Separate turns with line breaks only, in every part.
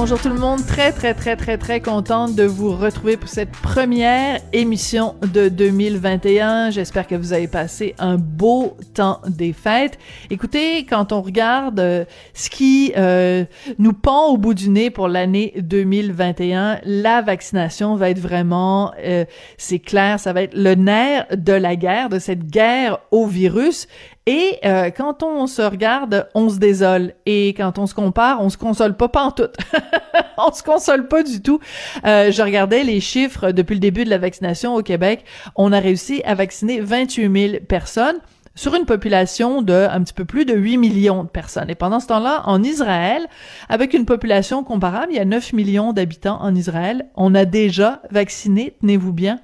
Bonjour tout le monde, très très très très très contente de vous retrouver pour cette première émission de 2021. J'espère que vous avez passé un beau temps des fêtes. Écoutez, quand on regarde euh, ce qui euh, nous pend au bout du nez pour l'année 2021, la vaccination va être vraiment, euh, c'est clair, ça va être le nerf de la guerre, de cette guerre au virus. Et euh, quand on se regarde, on se désole. Et quand on se compare, on se console pas pantoute. on se console pas du tout. Euh, je regardais les chiffres depuis le début de la vaccination au Québec. On a réussi à vacciner 28 000 personnes sur une population de un petit peu plus de 8 millions de personnes. Et pendant ce temps-là, en Israël, avec une population comparable, il y a 9 millions d'habitants en Israël, on a déjà vacciné, tenez-vous bien,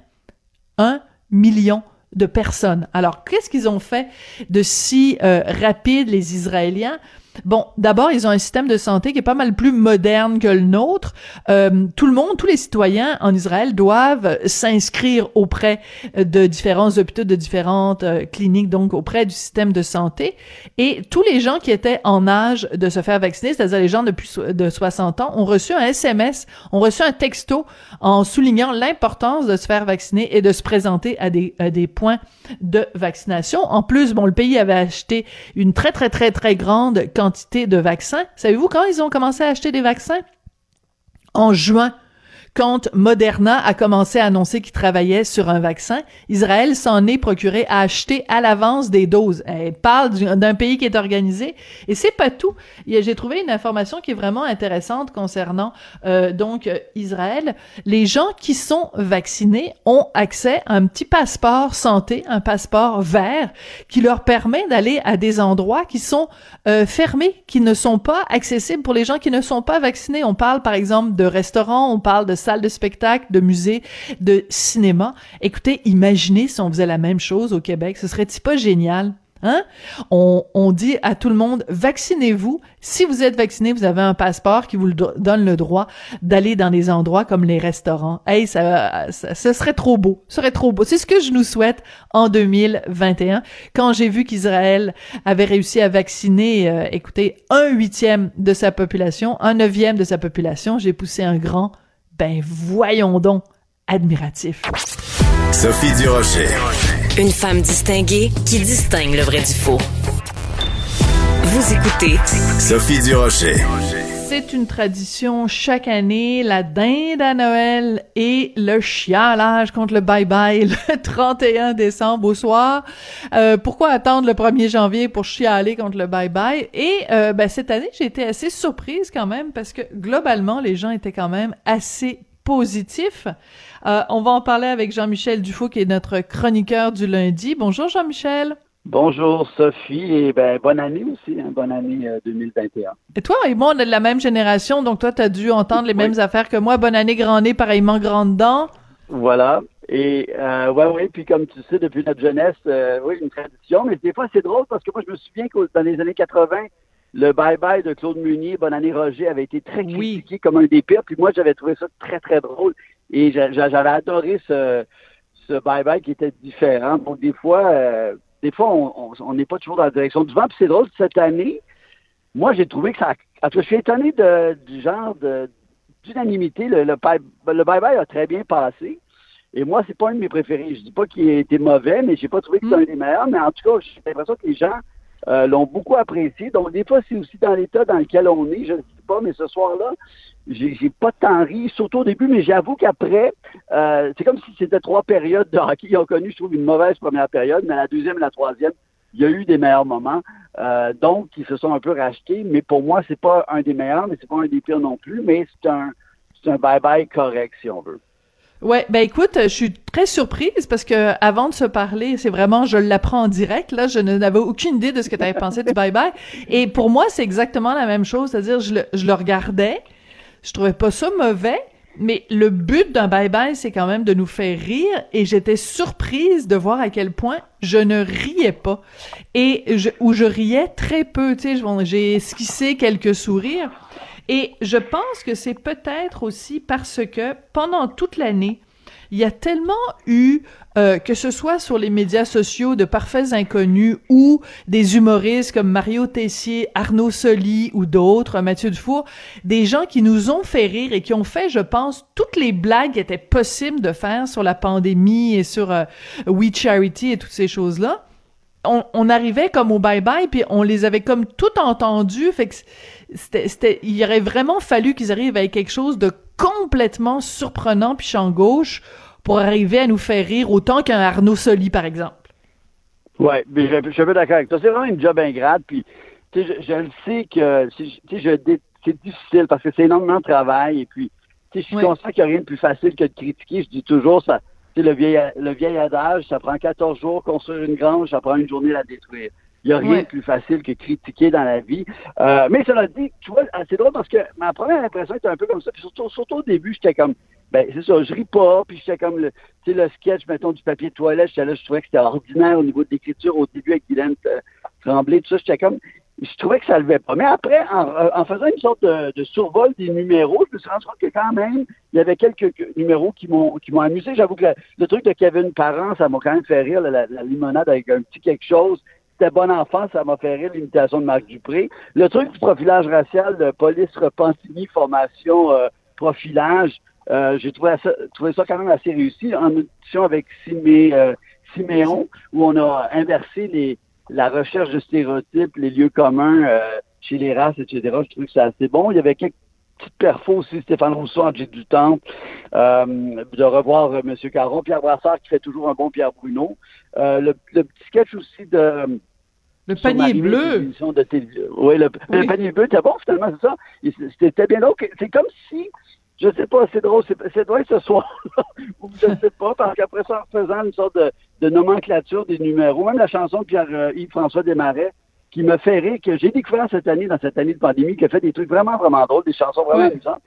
1 million de personnes. Alors, qu'est-ce qu'ils ont fait de si euh, rapide, les Israéliens? Bon, d'abord, ils ont un système de santé qui est pas mal plus moderne que le nôtre. Euh, tout le monde, tous les citoyens en Israël doivent s'inscrire auprès de différents hôpitaux, de différentes euh, cliniques, donc auprès du système de santé. Et tous les gens qui étaient en âge de se faire vacciner, c'est-à-dire les gens depuis de 60 ans, ont reçu un SMS, ont reçu un texto en soulignant l'importance de se faire vacciner et de se présenter à des, à des points de vaccination. En plus, bon, le pays avait acheté une très, très, très, très grande quantité de vaccins. Savez-vous quand ils ont commencé à acheter des vaccins? En juin quand Moderna a commencé à annoncer qu'il travaillait sur un vaccin, Israël s'en est procuré à acheter à l'avance des doses. Elle parle d'un pays qui est organisé et c'est pas tout. J'ai trouvé une information qui est vraiment intéressante concernant euh, donc Israël. Les gens qui sont vaccinés ont accès à un petit passeport santé, un passeport vert qui leur permet d'aller à des endroits qui sont euh, fermés, qui ne sont pas accessibles pour les gens qui ne sont pas vaccinés. On parle par exemple de restaurants, on parle de salles de spectacle, de musées, de cinéma. Écoutez, imaginez si on faisait la même chose au Québec. Ce serait-il pas génial? Hein? On, on, dit à tout le monde, vaccinez-vous. Si vous êtes vacciné, vous avez un passeport qui vous donne le droit d'aller dans des endroits comme les restaurants. Hey, ça, ça, ce serait trop beau. Ce serait trop beau. C'est ce que je nous souhaite en 2021. Quand j'ai vu qu'Israël avait réussi à vacciner, euh, écoutez, un huitième de sa population, un neuvième de sa population, j'ai poussé un grand ben voyons donc, admiratif.
Sophie Durocher.
Une femme distinguée qui distingue le vrai du faux. Vous écoutez
Sophie Durocher.
C'est une tradition chaque année, la dinde à Noël et le chialage contre le bye-bye le 31 décembre au soir. Euh, pourquoi attendre le 1er janvier pour chialer contre le bye-bye? Et euh, ben, cette année, j'ai été assez surprise quand même parce que globalement, les gens étaient quand même assez positifs. Euh, on va en parler avec Jean-Michel Dufault qui est notre chroniqueur du lundi. Bonjour Jean-Michel.
Bonjour Sophie et ben, bonne année aussi, hein, bonne année 2021.
Et toi et moi, on est de la même génération, donc toi, tu as dû entendre les mêmes affaires que moi. Bonne année, grand nez, pareillement grande dent.
Voilà. Et euh, ouais, ouais, puis comme tu sais, depuis notre jeunesse, euh, oui, une tradition, mais des fois c'est drôle parce que moi je me souviens que dans les années 80, le bye-bye de Claude Munier, Bonne année Roger, avait été très critiqué comme un des pires, puis moi j'avais trouvé ça très très drôle et j'avais adoré ce ce bye-bye qui était différent. Donc des fois, euh, des fois, on n'est pas toujours dans la direction du vent. Puis c'est drôle, cette année, moi, j'ai trouvé que ça. En tout cas, je suis étonné de, du genre de d'unanimité. Le, le bye-bye a très bien passé. Et moi, c'est pas un de mes préférés. Je dis pas qu'il a été mauvais, mais j'ai pas trouvé que c'était un des meilleurs. Mais en tout cas, j'ai l'impression que les gens euh, l'ont beaucoup apprécié. Donc, des fois, c'est aussi dans l'état dans lequel on est. Je ne sais pas, mais ce soir-là, j'ai pas tant ri, surtout au début, mais j'avoue qu'après, euh, c'est comme si c'était trois périodes de hockey. Ils ont connu, je trouve, une mauvaise première période, mais la deuxième et la troisième, il y a eu des meilleurs moments. Euh, donc, ils se sont un peu rachetés, mais pour moi, c'est pas un des meilleurs, mais c'est pas un des pires non plus, mais c'est un, c'est un bye-bye correct, si on veut.
Ouais, ben écoute, je suis très surprise parce que avant de se parler, c'est vraiment je l'apprends en direct là, je n'avais aucune idée de ce que tu avais pensé du bye bye. Et pour moi, c'est exactement la même chose, c'est-à-dire je le, je le regardais, je trouvais pas ça mauvais, mais le but d'un bye-bye, c'est quand même de nous faire rire, et j'étais surprise de voir à quel point je ne riais pas, et je, ou je riais très peu, tu sais, j'ai esquissé quelques sourires, et je pense que c'est peut-être aussi parce que pendant toute l'année, il y a tellement eu, euh, que ce soit sur les médias sociaux de parfaits inconnus ou des humoristes comme Mario Tessier, Arnaud Soli ou d'autres, Mathieu Dufour, des gens qui nous ont fait rire et qui ont fait, je pense, toutes les blagues qui étaient possibles de faire sur la pandémie et sur euh, We Charity et toutes ces choses-là. On, on, arrivait comme au bye-bye, puis on les avait comme tout entendu, fait que c'était, il aurait vraiment fallu qu'ils arrivent avec quelque chose de complètement surprenant puis champ gauche pour arriver à nous faire rire autant qu'un Arnaud Soli, par exemple.
Oui, mais je, suis un peu d'accord avec toi. C'est vraiment une job ingrate, puis je, je le sais que c'est difficile parce que c'est énormément de travail, et puis je suis conscient qu'il n'y a rien de plus facile que de critiquer. Je dis toujours, ça, le vieil, le vieil adage, ça prend 14 jours construire une grange, ça prend une journée à la détruire. Il n'y a rien de plus facile que critiquer dans la vie. Euh, mais cela dit, tu vois, c'est drôle parce que ma première impression était un peu comme ça. Puis surtout, surtout au début, j'étais comme, ben c'est ça, je ris pas. Puis j'étais comme, le, tu sais, le sketch, mettons, du papier de toilette, j'étais là, je trouvais que c'était ordinaire au niveau de l'écriture au début avec Guylaine euh, Tremblay, tout ça. J'étais comme, je trouvais que ça levait pas. Mais après, en, en faisant une sorte de, survol des numéros, je me suis rendu compte que quand même, il y avait quelques numéros qui m'ont qui m'ont amusé. J'avoue que le, truc de Kevin Parent, ça m'a quand même fait rire, la, la, limonade avec un petit quelque chose c'était bon enfant, ça m'a fait rire l'imitation de Marc Dupré. Le truc du profilage racial, de police Repentigny, formation euh, profilage, euh, j'ai trouvé ça, trouvé ça quand même assez réussi en audition avec euh, Siméon, où on a inversé les, la recherche de stéréotypes, les lieux communs chez les races, etc. Je trouve que c'est assez bon. Il y avait quelques petites perfos aussi, Stéphane Rousseau, Angé du Temple, de revoir euh, M. Caron, Pierre Brassard qui fait toujours un bon Pierre Bruno. le, petit sketch aussi de
le panier bleu.
oui, le, panier bleu, c'était bon finalement, c'est ça. C'était bien drôle. C'est comme si, je sais pas, c'est drôle, c'est drôle ce soir, ou je sais pas, parce qu'après ça, en faisant une sorte de, nomenclature des numéros, même la chanson de Pierre-Yves-François euh, Desmarais, qui me fait rire, que j'ai découvert cette année, dans cette année de pandémie, qui a fait des trucs vraiment, vraiment drôles, des chansons vraiment amusantes.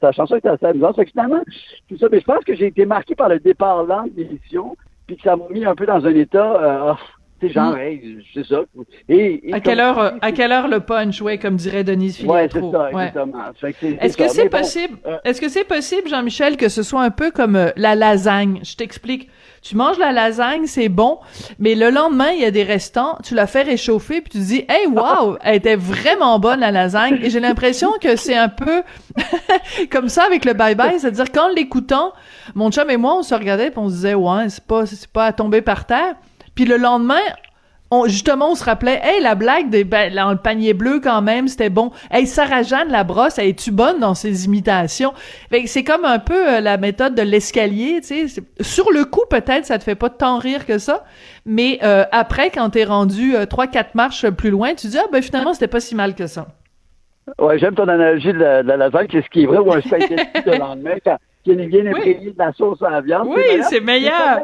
Ta, chanson était assez amusante. Fait que finalement, tout ça, mais je pense que j'ai été marqué par le départ lent de l'émission, puis que ça m'a mis un peu dans un état, euh, c'est genre, mm. c'est ça.
Et, à quelle heure, à quelle heure le punch, ouais, comme dirait Denise Filiatro.
Ouais, c'est ça, exactement.
Est-ce que c'est possible, euh, est-ce que c'est possible, Jean-Michel, que ce soit un peu comme euh, la lasagne? Je t'explique. Tu manges la lasagne, c'est bon, mais le lendemain, il y a des restants, tu la fais réchauffer, puis tu te dis, hey, wow, elle était vraiment bonne, la lasagne. Et j'ai l'impression que c'est un peu comme ça avec le bye-bye, c'est-à-dire qu'en l'écoutant, mon chum et moi, on se regardait, puis on se disait, ouais, c'est pas, c'est pas à tomber par terre. Puis le lendemain, on, justement, on se rappelait, hey, la blague des, ben, dans le panier bleu quand même, c'était bon. Hey, Sarah Jeanne la brosse, elle est-tu bonne dans ses imitations? c'est comme un peu euh, la méthode de l'escalier, tu sais. Sur le coup, peut-être, ça te fait pas tant rire que ça. Mais euh, après, quand t'es rendu euh, trois, quatre marches plus loin, tu dis, ah, ben finalement, c'était pas si mal que ça.
Ouais, j'aime ton analogie de la, de la lasagne, ce qui est vrai, ou un spaghetti le lendemain, quand il est bien imprégné de la sauce à la viande.
Oui, c'est meilleur.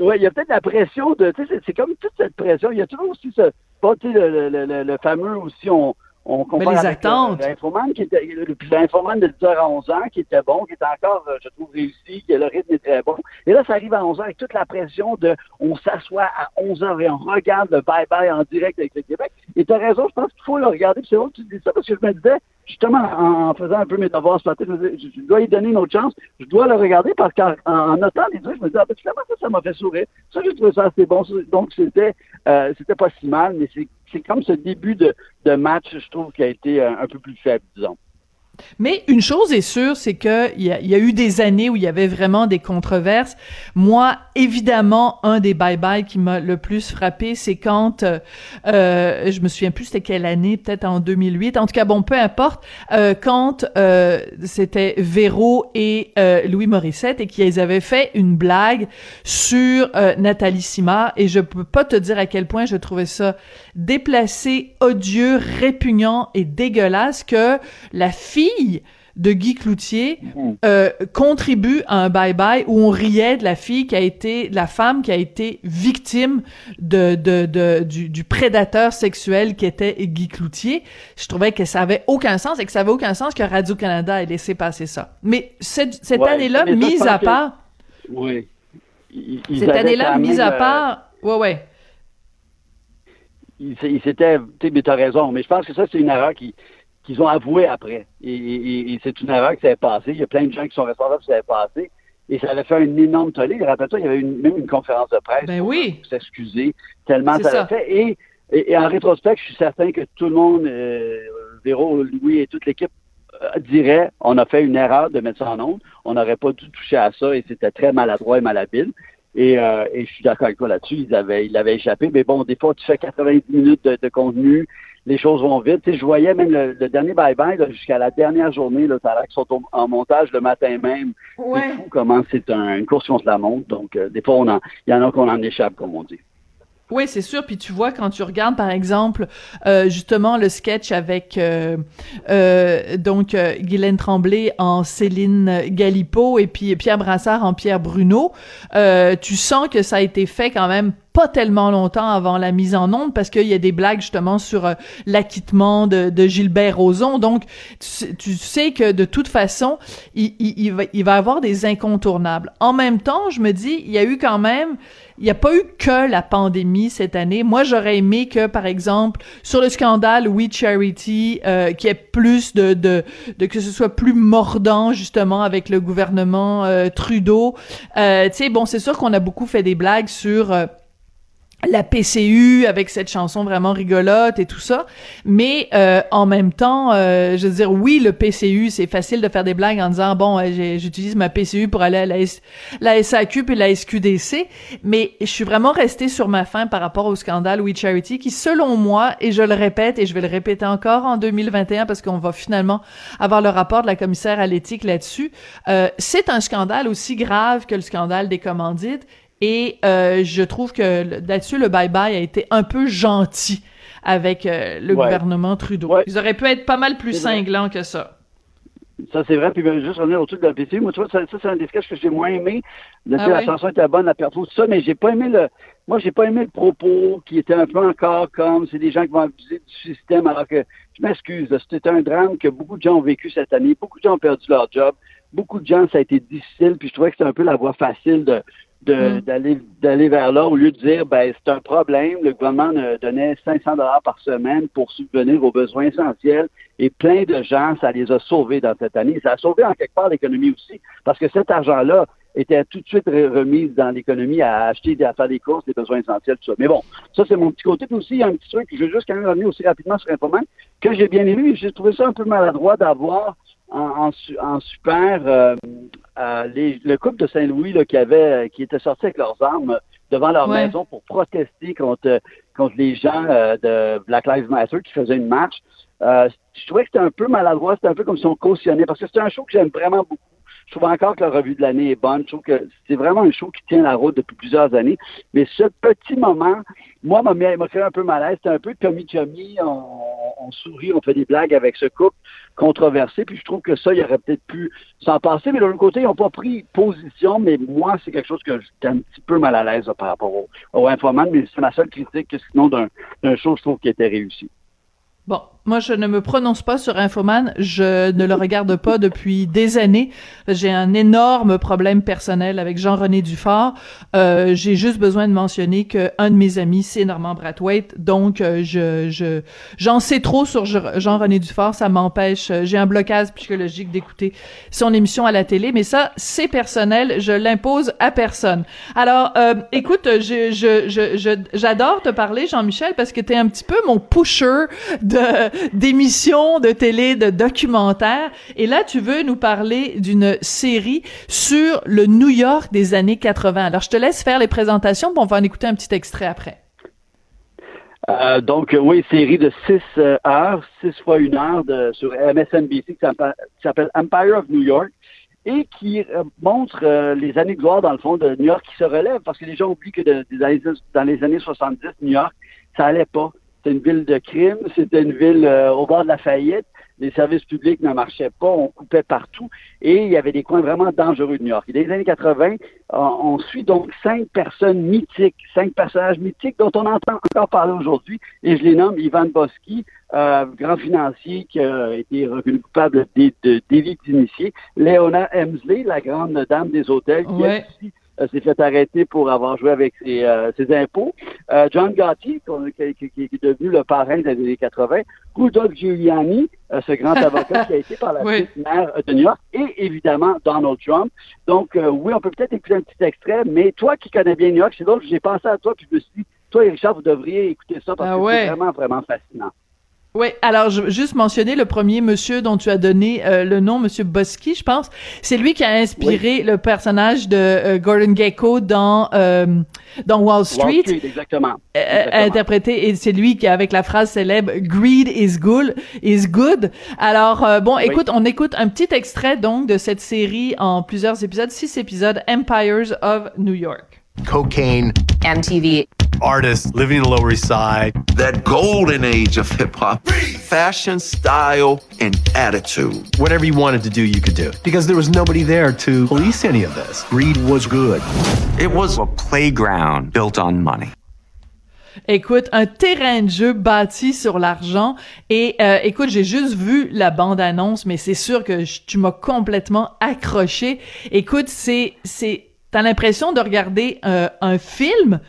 Oui, il y a peut-être la pression de, c'est comme toute cette pression. Il y a toujours aussi ce, pas, le, le, le, le, fameux aussi, on, on
compare les attentes.
L'infoman qui était, l'infoman de 10h à 11 h qui était bon, qui était encore, je trouve, réussi, que le rythme est très bon. Et là, ça arrive à 11 h avec toute la pression de, on s'assoit à 11 h et on regarde le bye-bye en direct avec le Québec. Et tu as raison, je pense qu'il faut le regarder. C'est bon que tu dis ça parce que je me disais, justement, en faisant un peu mes devoirs ce matin, je, me disais, je, dois y donner une autre chance. Je dois le regarder parce qu'en en notant les trucs, je me disais, ah, ben, finalement, ça, ça m'a fait sourire. Ça, j'ai trouvé ça assez bon. Donc, c'était, euh, c'était pas si mal, mais c'est c'est comme ce début de, match, je trouve, qui a été un, un peu plus faible, disons.
Mais une chose est sûre, c'est que il y, y a, eu des années où il y avait vraiment des controverses. Moi, évidemment, un des bye-bye qui m'a le plus frappé, c'est quand, euh, euh je me souviens plus c'était quelle année, peut-être en 2008. En tout cas, bon, peu importe, euh, quand euh, c'était Véro et euh, Louis Morissette et qu'ils avaient fait une blague sur Nathalie Simard. Et je peux pas te dire à quel point je trouvais ça déplacé, odieux, répugnant et dégueulasse que la fille de Guy Cloutier mhm. euh, contribue à un bye-bye où on riait de la fille qui a été, la femme qui a été victime de, de, de du, du, prédateur sexuel qui était Guy Cloutier. Je trouvais que ça avait aucun sens et que ça avait aucun sens que Radio-Canada ait laissé passer ça. Mais cette, cette année-là, mise à part...
Oui.
cette année-là, mise à part... Ouais, ouais.
Il, s'était... Tu as raison, mais je pense que ça, c'est une erreur qui qu'ils ont avoué après. Et, c'est une erreur qui s'est passée. Il y a plein de gens qui sont responsables qui s'est passé. Et ça avait fait un énorme tollé. Rappelle-toi, il y avait une, même une conférence de presse
ben oui.
pour s'excuser, tellement ça, avait fait. Et, en rétrospect, je suis certain que tout le monde, euh, Véro, Louis et toute l'équipe euh, dirait on a fait une erreur de mettre ça en onde. On n'aurait pas dû toucher à ça et c'était très maladroit et malhabile. Et, euh, et je suis d'accord avec toi là-dessus. Ils avaient, ils avaient échappé. Mais bon, des fois, tu fais 90 minutes de, de contenu les choses vont vite. je voyais même le, dernier bye-bye jusqu'à la dernière journée, là, ça a qu'ils sont en montage le matin même.
Ouais.
C'est fou comment c'est une course contre la montre. Donc, euh, des fois, on il y en a qu'on en échappe, comme on dit.
Oui, c'est sûr. Puis tu vois, quand tu regardes, par exemple, euh, justement, le sketch avec euh, euh, donc Guylaine Tremblay en Céline Galipo et puis Pierre Brassard en Pierre Bruno, tu sens que ça a été fait quand même pas tellement longtemps avant la mise en onde parce qu'il y a des blagues justement sur euh, l'acquittement de, de, Gilbert Rozon. Donc, tu, sais que de toute façon, il, il, il, va, il va avoir des incontournables. En même temps, je me dis, il y a eu quand même il n'y a pas eu que la pandémie cette année. Moi, j'aurais aimé que, par exemple, sur le scandale We Charity, euh, qu'il y ait plus de, de, de, que ce soit plus mordant justement avec le gouvernement euh, Trudeau. Euh, tu sais, bon, c'est sûr qu'on a beaucoup fait des blagues sur euh, la PCU avec cette chanson vraiment rigolote et tout ça, mais euh, en même temps, euh, je veux dire, oui, le PCU, c'est facile de faire des blagues en disant bon, j'utilise ma PCU pour aller à la, la SAQ puis la SQDC, mais je suis vraiment restée sur ma faim par rapport au scandale We Charity, qui selon moi, et je le répète et je vais le répéter encore en 2021 parce qu'on va finalement avoir le rapport de la commissaire à l'éthique là-dessus, euh, c'est un scandale aussi grave que le scandale des commandites et euh, je trouve que là-dessus, le bye-bye a été un peu gentil avec euh, le gouvernement Trudeau. Ils auraient pu être pas mal plus cinglants que ça.
Ça, c'est vrai. Puis, ben, juste revenir au truc de la PCU. Moi, tu vois, ça, ça c'est un des sketchs que j'ai moins aimé. Ah la chanson était bonne, la perte tout ça, mais j'ai pas aimé le. Moi, j'ai pas aimé le propos qui était un peu encore comme c'est des gens qui vont abuser du système, alors que je m'excuse. C'était un drame que beaucoup de gens ont vécu cette année. Beaucoup de gens ont perdu leur job. Beaucoup de gens, ça a été difficile. Puis je trouvais que c'était un peu la voie facile de. D'aller d'aller vers là au lieu de dire ben c'est un problème le gouvernement donnait 500 dollars par semaine pour subvenir aux besoins essentiels et plein de gens ça les a sauvés dans cette année. Ça a sauvé en quelque part l'économie aussi parce que cet argent là était tout de suite remis dans l'économie à acheter à faire des courses des besoins essentiels tout ça. Mais bon ça c'est mon petit côté. Puis aussi il y a un petit truc que je veux juste quand même revenir aussi rapidement sur Infoman que j'ai bien aimé j'ai trouvé ça un peu maladroit d'avoir en, en, super euh, euh, le couple de Saint-Louis qui avait qui était sorti avec leurs armes devant leur maison pour protester contre contre les gens euh, de Black Lives Matter qui faisaient une marche. je trouvais que c'était un peu maladroit, c'était un peu comme si on cautionnait, parce que c'est un show que j'aime vraiment beaucoup. Je trouve encore que la revue de l'année est bonne. Je trouve que c'est vraiment un show qui tient la route depuis plusieurs années. Mais ce petit moment, moi, m'a fait un peu malaise. C'était un peu Tommy Tommy. On, on, sourit, on fait des blagues avec ce couple controversé. Puis je trouve que ça, il aurait peut-être pu s'en passer. Mais l'autre côté, ils n'ont pas pris position. Mais moi, c'est quelque chose que j'étais un petit peu mal à l'aise par rapport au, au. Mais c'est ma seule critique, sinon d'un show, je trouve qui était réussi.
Bon, moi, je ne me prononce pas sur Infoman. Je ne le regarde pas depuis des années. J'ai un énorme problème personnel avec Jean-René Dufort. Euh, j'ai juste besoin de mentionner que un de mes amis, c'est Normand Brathwaite. Donc, euh, je, je, j'en sais trop sur Jean-René Dufort. Ça m'empêche. Euh, j'ai un blocage psychologique d'écouter son émission à la télé. Mais ça, c'est personnel. Je l'impose à personne. Alors, euh, écoute, je, je, je, j'adore te parler, Jean-Michel, parce que t'es un petit peu mon pusher de d'émissions de télé, de documentaires. Et là, tu veux nous parler d'une série sur le New York des années 80. Alors, je te laisse faire les présentations, puis on va en écouter un petit extrait après.
Euh, donc, oui, série de six euh, heures, six fois une heure de, sur MSNBC qui s'appelle Empire of New York et qui euh, montre les années de gloire, dans le fond, de New York qui se relève parce que les gens oublient que dans les années 70, New York, ça allait pas. C'était une ville de crime, c'était une ville euh, au bord de la faillite. les services publics ne marchaient pas, on coupait partout et il y avait des coins vraiment dangereux de New York. Et dans les années 80, on, suit donc cinq personnes mythiques, cinq personnages mythiques dont on entend encore parler aujourd'hui et je les nomme Ivan Boski, euh, grand financier qui a été reconnu coupable de, de délits d'initiés, Léona Hemsley, la grande dame des hôtels, qui
Ouais.
aussi s'est fait arrêter pour avoir joué avec ses, euh, ses impôts. Euh, John Gotti, qu'on- qui, qui- qui est devenu le parrain des années 80. Rudolph Giuliani, euh, ce grand avocat qui a été par la
Oui.
suite maire de New York. Et évidemment, Donald Trump. Donc, euh, oui, on peut peut-être écouter un petit extrait, mais toi qui connais bien New York, c'est drôle, j'ai pensé à toi, puis je me suis dit, toi et Richard, vous devriez écouter ça parce
Ah
que c'est vraiment, vraiment fascinant.
Oui, alors je veux juste mentionner le premier monsieur dont tu as donné euh, le nom, monsieur Bosky, je pense. C'est lui qui a inspiré le personnage de euh, Gordon Gekko dans euh, dans Wall Street,
Wall Street, exactement.
euh,
Exactement.
interprété et c'est lui qui avec la phrase célèbre "Greed is good is good". Alors euh, bon, écoute, on écoute un petit extrait donc de cette série en plusieurs épisodes, six épisodes, Empires of New York.
cocaine,
MTV.
Artists living in the Lower East Side.
that golden age of hip hop. Fashion, style, and attitude.
Whatever you wanted to do, you could do. Because there was nobody there to police any of this. Greed was good.
It was a playground built on money.
Écoute, un terrain de jeu bâti sur l'argent. Et euh, écoute, j'ai juste vu la bande-annonce, mais c'est sûr que je- tu m'as complètement accroché. Écoute, c'est, c'est, t'as l'impression de regarder euh, un film?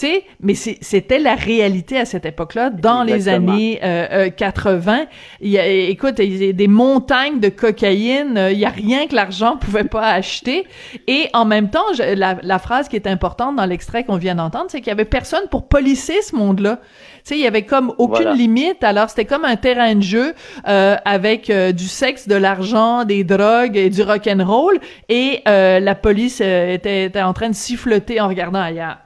Tu sais, mais c'était la réalité à cette époque-là, dans les années euh, euh, 80. Il y a, écoute, il y a des montagnes de cocaïne, euh, il y a rien que l'argent pouvait pas acheter. Et en même temps, je- la, la phrase qui est importante dans l'extrait qu'on vient d'entendre, c'est qu'il y avait personne pour policer ce monde-là. Tu sais, il y avait comme aucune
Voilà.
limite. Alors c'était comme un terrain de jeu euh, avec euh, du sexe, de l'argent, des drogues et du rock and roll. Et euh, la police euh, était, était en train de siffloter en regardant ailleurs.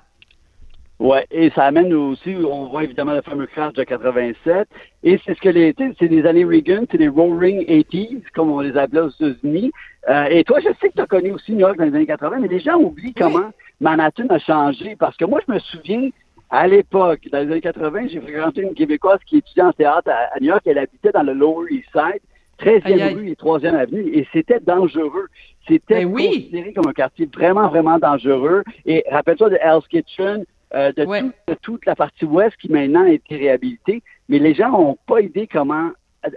Ouais, et ça amène aussi, on voit évidemment le fameux crash de 87, et c'est ce que les, c'est les années Reagan, c'est les Roaring 80s, comme on les appelait aux États-Unis. Euh, et toi, je sais que tu as connu aussi New York dans les années 80, mais les gens oublient comment Manhattan a changé, parce que moi, je me souviens, à l'époque, dans les années 80, j'ai fréquenté une Québécoise qui étudiait en théâtre à, à New York, elle habitait dans le Lower East Side, 13e
Aïe, aïe.
rue et 3e avenue, et c'était dangereux. C'était
Ben oui.
considéré comme un quartier vraiment, vraiment dangereux. Et rappelle-toi de Hell's Kitchen, euh, de,
Ouais.
tout- de toute la partie ouest qui maintenant a été réhabilitée, mais les gens n'ont pas idée comment. euh,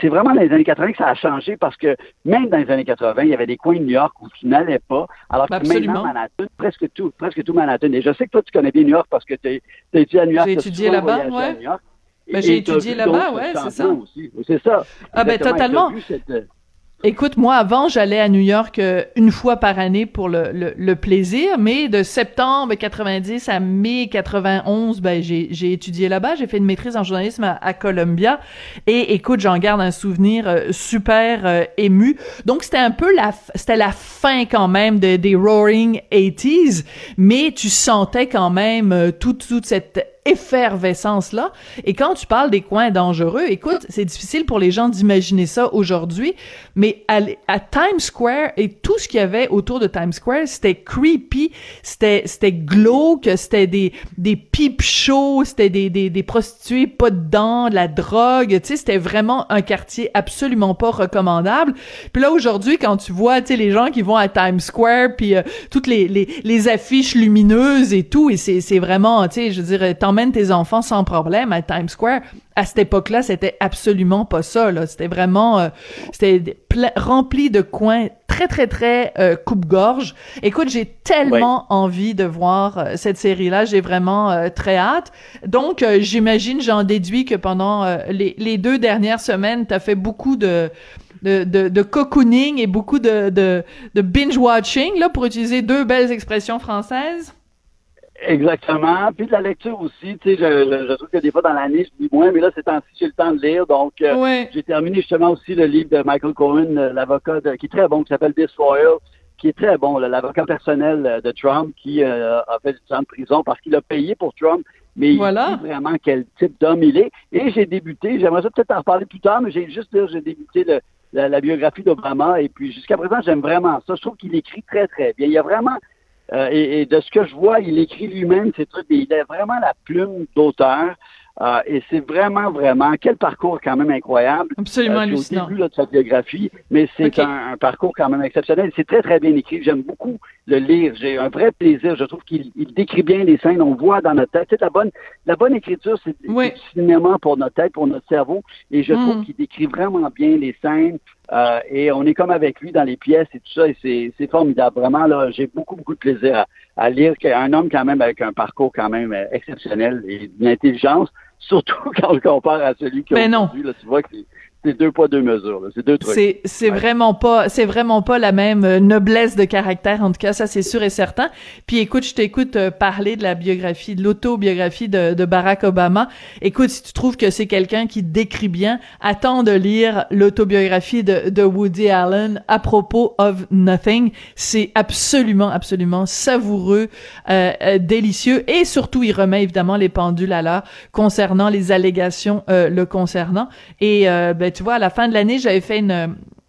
C'est vraiment dans les années 80 que ça a changé parce que même dans les années 80, il y avait des coins de New York où tu n'allais pas, alors que
Absolument.
maintenant Manhattan, presque tout, presque tout Manhattan. Et je sais que toi tu connais bien New York parce que tu as étudié à New York.
J'ai
t'as
étudié là-bas, ouais. Ben, j'ai étudié là-bas, ouais,
ce
c'est ça.
C'est ça.
Ah, ben, totalement.
cette,
Écoute, moi, avant, j'allais à New York euh, une fois par année pour le, plaisir, mais de septembre 90 à mai 91, ben, j'ai, étudié là-bas. J'ai fait une maîtrise en journalisme à, Columbia. Et écoute, j'en garde un souvenir euh, super euh, ému. Donc, c'était un peu la, c'était la fin quand même de, des Roaring 80s, mais tu sentais quand même toute, toute cette effervescence-là. Et quand tu parles des coins dangereux, écoute, c'est difficile pour les gens d'imaginer ça aujourd'hui, mais à, Times Square et tout ce qu'il y avait autour de Times Square, c'était creepy, c'était c'était glauque, c'était des des peep shows, c'était des, des des prostituées pas dedans, de la drogue, tu sais, c'était vraiment un quartier absolument pas recommandable. Puis là aujourd'hui, quand tu vois, tu sais, les gens qui vont à Times Square, puis euh, toutes les, les les affiches lumineuses et tout, et c'est c'est vraiment, tu sais, je veux dire, t'emmènes tes enfants sans problème à Times Square. À cette époque-là, c'était absolument pas ça. Là, c'était vraiment, euh, c'était rempli de coins très très très euh, coupe-gorge. Écoute, j'ai tellement envie de voir euh, cette série-là. J'ai vraiment euh, très hâte. Donc, euh, j'imagine, j'en déduis que pendant euh, les, les deux dernières semaines, t'as fait beaucoup de de, de, de cocooning et beaucoup de, de, de binge-watching, là, pour utiliser deux belles expressions françaises.
Exactement. Puis de la lecture aussi. Tu sais, je, je, je trouve que des fois dans l'année, je lis moins, mais là, c'est temps j'ai le temps de lire. Donc, euh,
Ouais.
j'ai terminé justement aussi le livre de Michael Cohen, euh, l'avocat de- qui est très bon, qui s'appelle Disloyal, qui est très bon, l'avocat personnel euh, de Trump, qui euh, a fait du temps de prison parce qu'il a payé pour Trump. Mais
Voilà.
il vraiment quel type d'homme il est. Et j'ai débuté, j'aimerais ça peut-être en reparler plus tard, mais j'ai juste dire, j'ai débuté le- la, la biographie d'Obama. Et puis jusqu'à présent, j'aime vraiment ça. Je trouve qu'il écrit très, très bien. Il y a vraiment euh, et, et de ce que je vois, il écrit lui-même ses trucs. et Il a vraiment la plume d'auteur. Euh, et c'est vraiment, vraiment, quel parcours quand même incroyable.
Absolument
Euh. Au début là, de sa biographie, mais c'est un, un parcours quand même exceptionnel. C'est très, très bien écrit. J'aime beaucoup le lire. J'ai un vrai plaisir. Je trouve qu'il il décrit bien les scènes. On voit dans notre tête. C'est la bonne, la bonne écriture, c'est
Oui.
du cinéma pour notre tête, pour notre cerveau. Et je
Mm.
trouve qu'il décrit vraiment bien les scènes. Euh, et on est comme avec lui dans les pièces et tout ça. Et c'est formidable. Vraiment, là, j'ai beaucoup, beaucoup de plaisir à, à lire un homme quand même avec un parcours quand même euh, exceptionnel et d'une intelligence. Surtout quand on le compare à celui qui
Ben
là, tu vois que c'est- deux poids, deux mesures. C'est deux trucs.
C'est c'est
Ouais.
vraiment pas c'est vraiment pas la même euh, noblesse de caractère en tout cas ça c'est sûr et certain. Puis écoute je t'écoute euh, parler de la biographie de l'autobiographie de, de Barack Obama. Écoute si tu trouves que c'est quelqu'un qui décrit bien, attends de lire l'autobiographie de, de Woody Allen à propos of Nothing. C'est absolument absolument savoureux, euh, euh, délicieux et surtout il remet évidemment les pendules à l'heure concernant les allégations euh, le concernant. Et euh, ben tu vois à la fin de l'année j'avais fait une euh,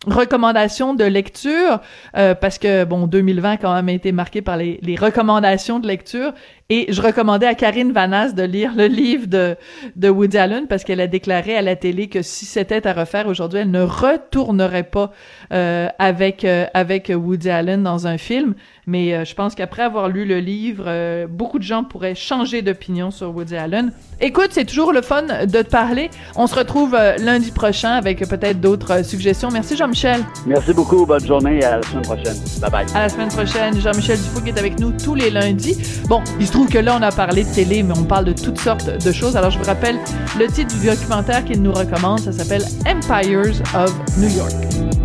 recommandation de lecture euh, parce que bon 2020 a quand même été marqué par les, les recommandations de lecture. Et je recommandais à Karine Vanasse de lire le livre de de Woody Allen parce qu'elle a déclaré à la télé que si c'était à refaire aujourd'hui elle ne retournerait pas euh, avec euh, avec Woody Allen dans un film mais euh, je pense qu'après avoir lu le livre euh, beaucoup de gens pourraient changer d'opinion sur Woody Allen écoute c'est toujours le fun de te parler on se retrouve euh, lundi prochain avec peut-être d'autres suggestions merci Jean-Michel
Merci beaucoup. Bonne journée. À la semaine prochaine. Bye bye.
à la semaine prochaine. Jean-Michel qui est avec nous tous les lundis. Bon, il se trouve que là, on a parlé de télé, mais on parle de toutes sortes de choses. Alors, je vous rappelle le titre du documentaire qu'il nous recommande. Ça s'appelle Empires of New York.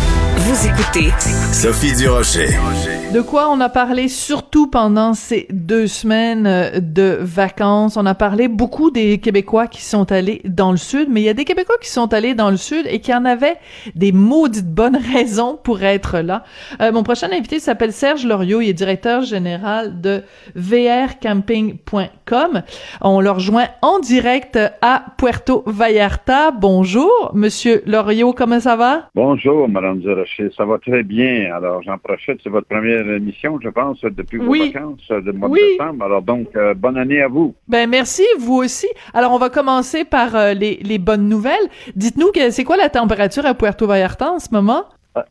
Vous écoutez
Sophie Durocher.
De quoi on a parlé surtout pendant ces deux semaines euh, de vacances? On a parlé beaucoup des Québécois qui sont allés dans le Sud, mais il y a des Québécois qui sont allés dans le Sud et qui en avaient des maudites bonnes raisons pour être là. Euh, mon prochain invité s'appelle Serge Loriot, il est directeur général de vrcamping.com. On le rejoint en direct à Puerto Vallarta. Bonjour, Monsieur Loriot, comment ça va?
Bonjour, Madame Durocher. Ça va très bien. Alors, j'en profite. C'est votre première émission, je pense, depuis vos vacances euh, de mois
Oui.
de décembre. Alors, donc, euh, bonne année à vous.
Ben merci, vous aussi. Alors on va commencer par euh, les, les bonnes nouvelles. Dites-nous que c'est quoi la température à Puerto Vallarta en ce moment?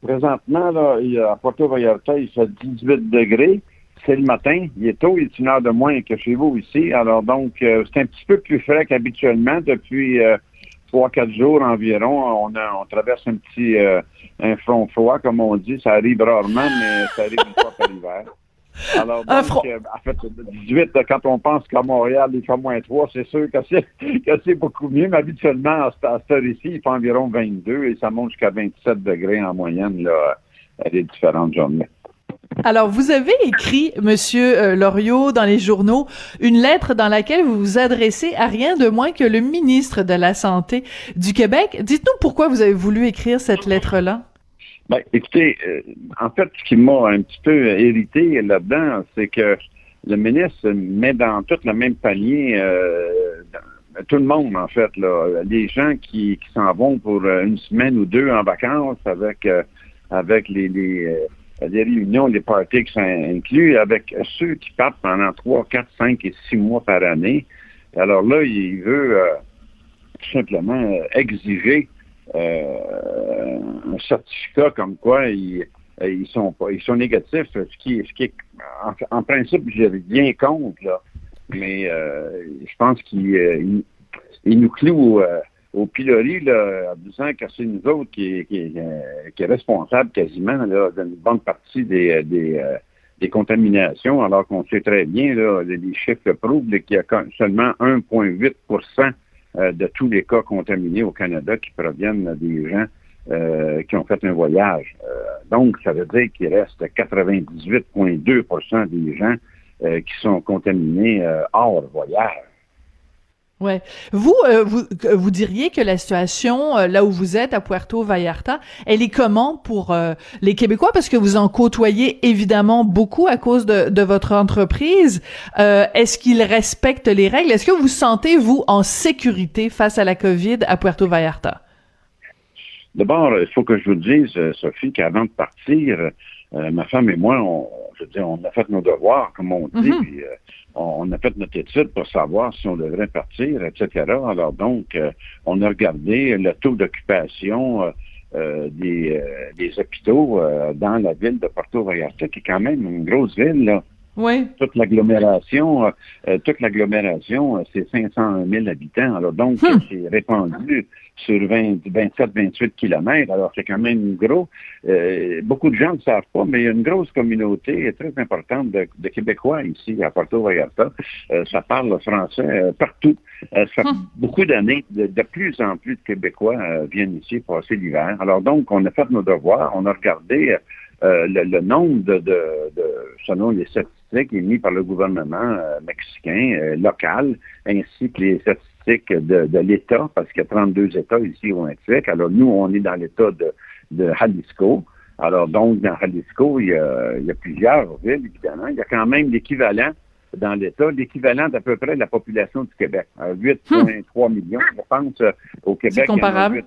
Présentement, là, il y a- à Puerto Vallarta, il fait 18 degrés. C'est le matin. Il est tôt. Il est une heure de moins que chez vous ici. Alors, donc, euh, c'est un petit peu plus frais qu'habituellement depuis trois, quatre jours environ. On, a- on traverse un petit euh, un front froid, comme on dit. Ça arrive rarement, mais ça arrive une fois par l'hiver. Alors, donc,
front-
euh, en fait, 18, là, quand on pense qu'à Montréal, il fait moins 3, c'est sûr que c'est, beaucoup mieux. Mais habituellement, à cette, à cette heure ici, il fait environ 22 et ça monte jusqu'à 27 degrés en moyenne là, à les différentes journées.
Alors vous avez écrit, Monsieur euh, Loriot, dans les journaux, une lettre dans laquelle vous vous adressez à rien de moins que le ministre de la Santé du Québec. Dites-nous pourquoi vous avez voulu écrire cette lettre-là.
Ben, écoutez, euh, en fait, ce qui m'a un petit peu irrité là-dedans, c'est que le ministre met dans tout le même panier euh, tout le monde, en fait, là. Les gens qui, s'en vont pour une semaine ou deux en vacances avec avec les, les réunions, les parties qui sont inclus, avec ceux qui partent pendant trois, quatre, cinq et six mois par année. Alors là, il veut euh, tout simplement euh, exiger euh, un certificat comme quoi ils, ils sont ils sont négatifs, ce qui, ce qui est, en, principe, j'ai rien contre, là. Mais je pense qu'il il- nous cloue au pilori là, en disant que c'est nous autres qui, qui, euh, qui est responsable quasiment d'une bonne partie des, des, euh, des contaminations, alors qu'on sait très bien, là, les chiffres prouvent, qu'il y a seulement 1,8% euh, de tous les cas contaminés au Canada qui proviennent des gens euh, qui ont fait un voyage. Euh, donc, ça veut dire qu'il reste 98,2% des gens euh, qui sont contaminés euh, hors voyage.
Ouais. Vous, euh, vous, vous diriez que la situation euh, là où vous êtes à Puerto Vallarta, elle est comment pour euh, les Québécois? Parce que vous en côtoyez évidemment beaucoup à cause de, de votre entreprise. Est-ce qu'ils respectent les règles? Est-ce que vous sentez vous en sécurité face à la COVID à Puerto Vallarta?
D'abord, il faut que je vous dise, Sophie, qu'avant de partir, ma femme et moi, on, dire, on a fait nos devoirs, comme on dit, mm-hmm. puis, on a fait notre étude pour savoir si on devrait partir, etc. Alors donc, euh, on a regardé le taux d'occupation euh, euh, des, des, hôpitaux dans la ville de Porto Vallarta, qui est quand même une grosse ville. Là.
Oui.
Toute l'agglomération, toute l'agglomération, c'est 500 000 habitants. Alors donc,
hum.
c'est répandu sur 27-28 kilomètres. Alors, c'est quand même gros. Euh, beaucoup de gens ne le savent pas, mais il y a une grosse communauté très importante de, Québécois ici à Porto Vallarta. Euh, ça parle français euh, partout. ça fait hum. beaucoup d'années, de, plus en plus de Québécois viennent ici passer l'hiver. Alors donc, on a fait nos devoirs, on a regardé le, nombre de, de, de, selon les statistiques émis par le gouvernement mexicain local, ainsi que les statistiques de, l'État, parce qu'il y a 32 États ici au Mexique. Alors, nous, on est dans l'État de, de, Jalisco. Alors, donc, dans Jalisco, il y, a, il y a plusieurs villes, évidemment. Il y a quand même l'équivalent dans l'État, l'équivalent d'à peu près de la population du Québec. 8,3 millions, je pense, au Québec. C'est
comparable.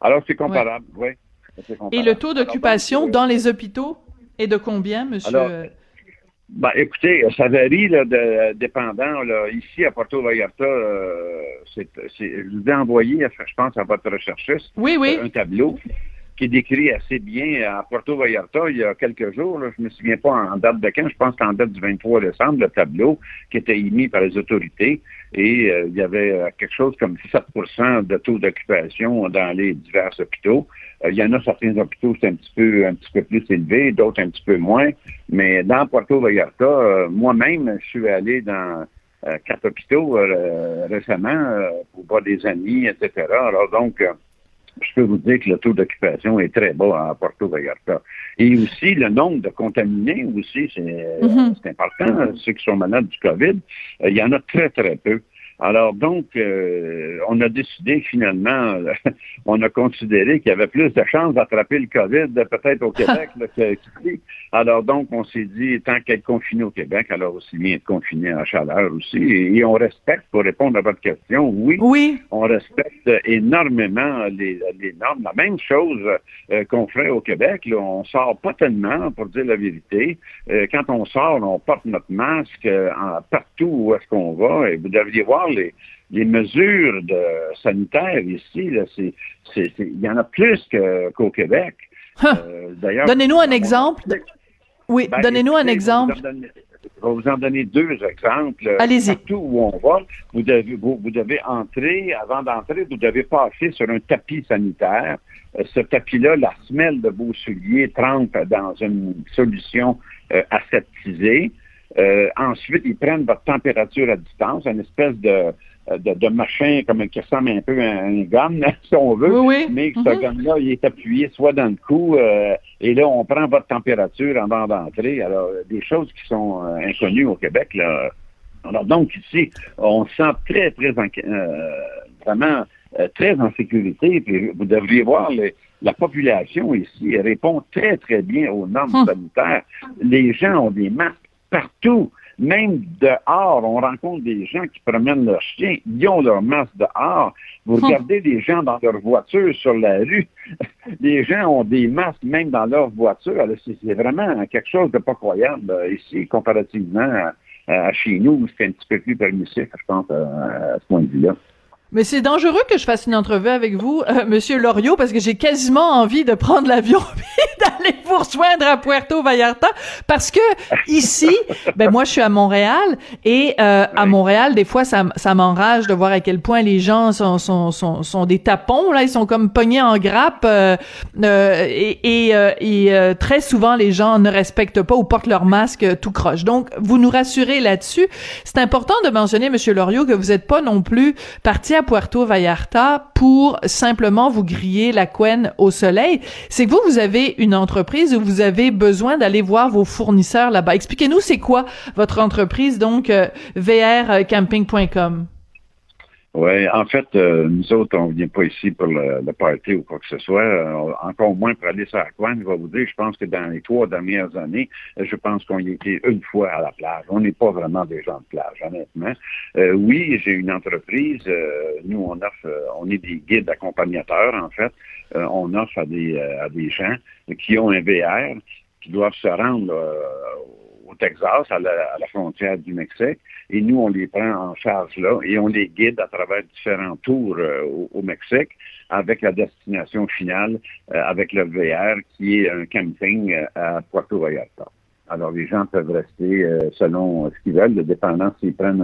Alors, c'est comparable, oui.
Et le taux d'occupation dans les hôpitaux est de combien, monsieur?
Ben, écoutez, ça varie là, de, dépendant. Là, ici, à Porto Vallarta, euh, c'est, je vous ai envoyé, je pense, à votre recherchiste,
oui, oui.
un tableau qui décrit assez bien à Porto Vallarta il y a quelques jours. Là, je me souviens pas en date de quand, je pense qu'en date du 23 décembre, le tableau qui était émis par les autorités et euh, il y avait euh, quelque chose comme 7% de taux d'occupation dans les divers hôpitaux. Euh, il y en a certains hôpitaux c'est un petit peu un petit peu plus élevé, d'autres un petit peu moins. Mais dans Porto Vallarta, moi-même, je suis allé dans quatre hôpitaux récemment pour voir des amis, etc. Alors donc je peux vous dire que le taux d'occupation est très bas à Porto Vallarta. Et aussi, le nombre de contaminés aussi, c'est mm-hmm. important. Ceux qui sont malades du COVID, euh, il y en a très, très peu. Alors donc, euh, on a décidé finalement, on a considéré qu'il y avait plus de chances d'attraper le COVID peut-être au Québec qu'ici. Alors donc, on s'est dit, tant qu'être confiné au Québec, alors aussi bien être confiné en chaleur aussi. Et, on respecte, pour répondre à votre question, oui,
oui.
on respecte énormément les, normes. La même chose euh, qu'on ferait au Québec, là, on sort pas tellement, pour dire la vérité. Euh, quand on sort, on porte notre masque partout où est-ce qu'on va. Et vous devriez voir les, mesures de, sanitaires ici, il y en a plus qu'au Québec.
Euh, donnez-nous un exemple. Oui, ben, donnez-nous un exemple.
je vais vous en donner deux exemples.
Allez-y.
Partout où on va, vous devez, vous, devez entrer, avant d'entrer, vous devez passer sur un tapis sanitaire. Euh, ce tapis-là, la semelle de vos souliers trempe dans une solution euh, aseptisée. Euh, ensuite, ils prennent votre température à distance, une espèce de, de, de machin comme qui ressemble un peu à un gun, si on veut.
Oui,
Mais ce
mm-hmm.
gun-là, il est appuyé soit dans le cou, euh, et là, on prend votre température avant d'entrer. Alors, des choses qui sont euh, inconnues au Québec, là. Alors, donc, ici, on se sent très, très, vraiment très en sécurité. Puis vous devriez voir la population ici répond très, très bien aux normes
hum.
sanitaires. Les gens ont des masques partout. Même dehors, on rencontre des gens qui promènent leurs chiens, ils ont leur masque dehors. Vous regardez des gens dans leur voiture sur la rue, les gens ont des masques même dans leur voiture. Alors, C'est vraiment quelque chose de pas croyable euh, ici, comparativement à, chez nous, où c'est un petit peu plus permissif, je pense, à, à ce point de vue-là.
Mais c'est dangereux que je fasse une entrevue avec vous, euh, Monsieur Loriot, parce que j'ai quasiment envie de prendre l'avion et d'aller vous rejoindre à Puerto Vallarta, parce que ici, ben moi je suis à Montréal et euh, à Montréal, des fois ça, ça m'enrage de voir à quel point les gens sont sont sont, sont des tapons là, ils sont comme pognés en grappe euh, euh et, et, euh, et très souvent les gens ne respectent pas ou portent leur masque tout croche. Donc vous nous rassurez là-dessus. C'est important de mentionner, Monsieur Loriot, que vous n'êtes pas non plus parti à Puerto Vallarta pour simplement vous griller la couenne au soleil. C'est que vous, vous avez une entreprise où vous avez besoin d'aller voir vos fournisseurs là-bas. Expliquez-nous, c'est quoi votre entreprise, donc, euh, vrcamping.com?
Oui, en fait, euh, nous autres, on ne vient pas ici pour le, party ou quoi que ce soit. Euh, encore moins pour aller sur la coin. Je vais vous dire, je pense que dans les trois dernières années, je pense qu'on y était une fois à la plage. On n'est pas vraiment des gens de plage, honnêtement. Oui, j'ai une entreprise. nous, on offre, on est des guides accompagnateurs, en fait. On offre à des, à des gens qui ont un VR, qui doivent se rendre au Texas, à la, à la, frontière du Mexique, et nous, on les prend en charge là et on les guide à travers différents tours euh, au, au, Mexique avec la destination finale, euh, avec le VR, qui est un camping euh, à Puerto Vallarta. Alors, les gens peuvent rester selon ce qu'ils veulent, dépendant s'ils prennent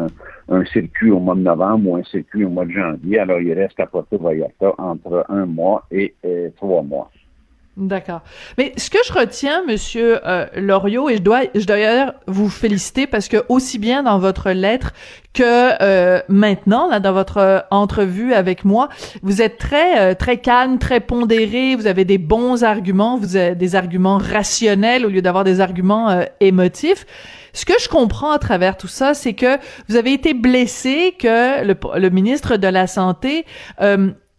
un, un, circuit au mois de novembre ou un circuit au mois de janvier. Alors, ils restent à Puerto Vallarta entre un mois et, et trois mois.
D'accord. Mais ce que je retiens, Monsieur euh, Loriot, et je dois, je dois d'ailleurs vous féliciter parce que aussi bien dans votre lettre que euh, maintenant, là, dans votre euh, entrevue avec moi, vous êtes très, euh, très calme, très pondéré. Vous avez des bons arguments, vous avez des arguments rationnels au lieu d'avoir des arguments euh, émotifs. Ce que je comprends à travers tout ça, c'est que vous avez été blessé, que le, le ministre de la Santé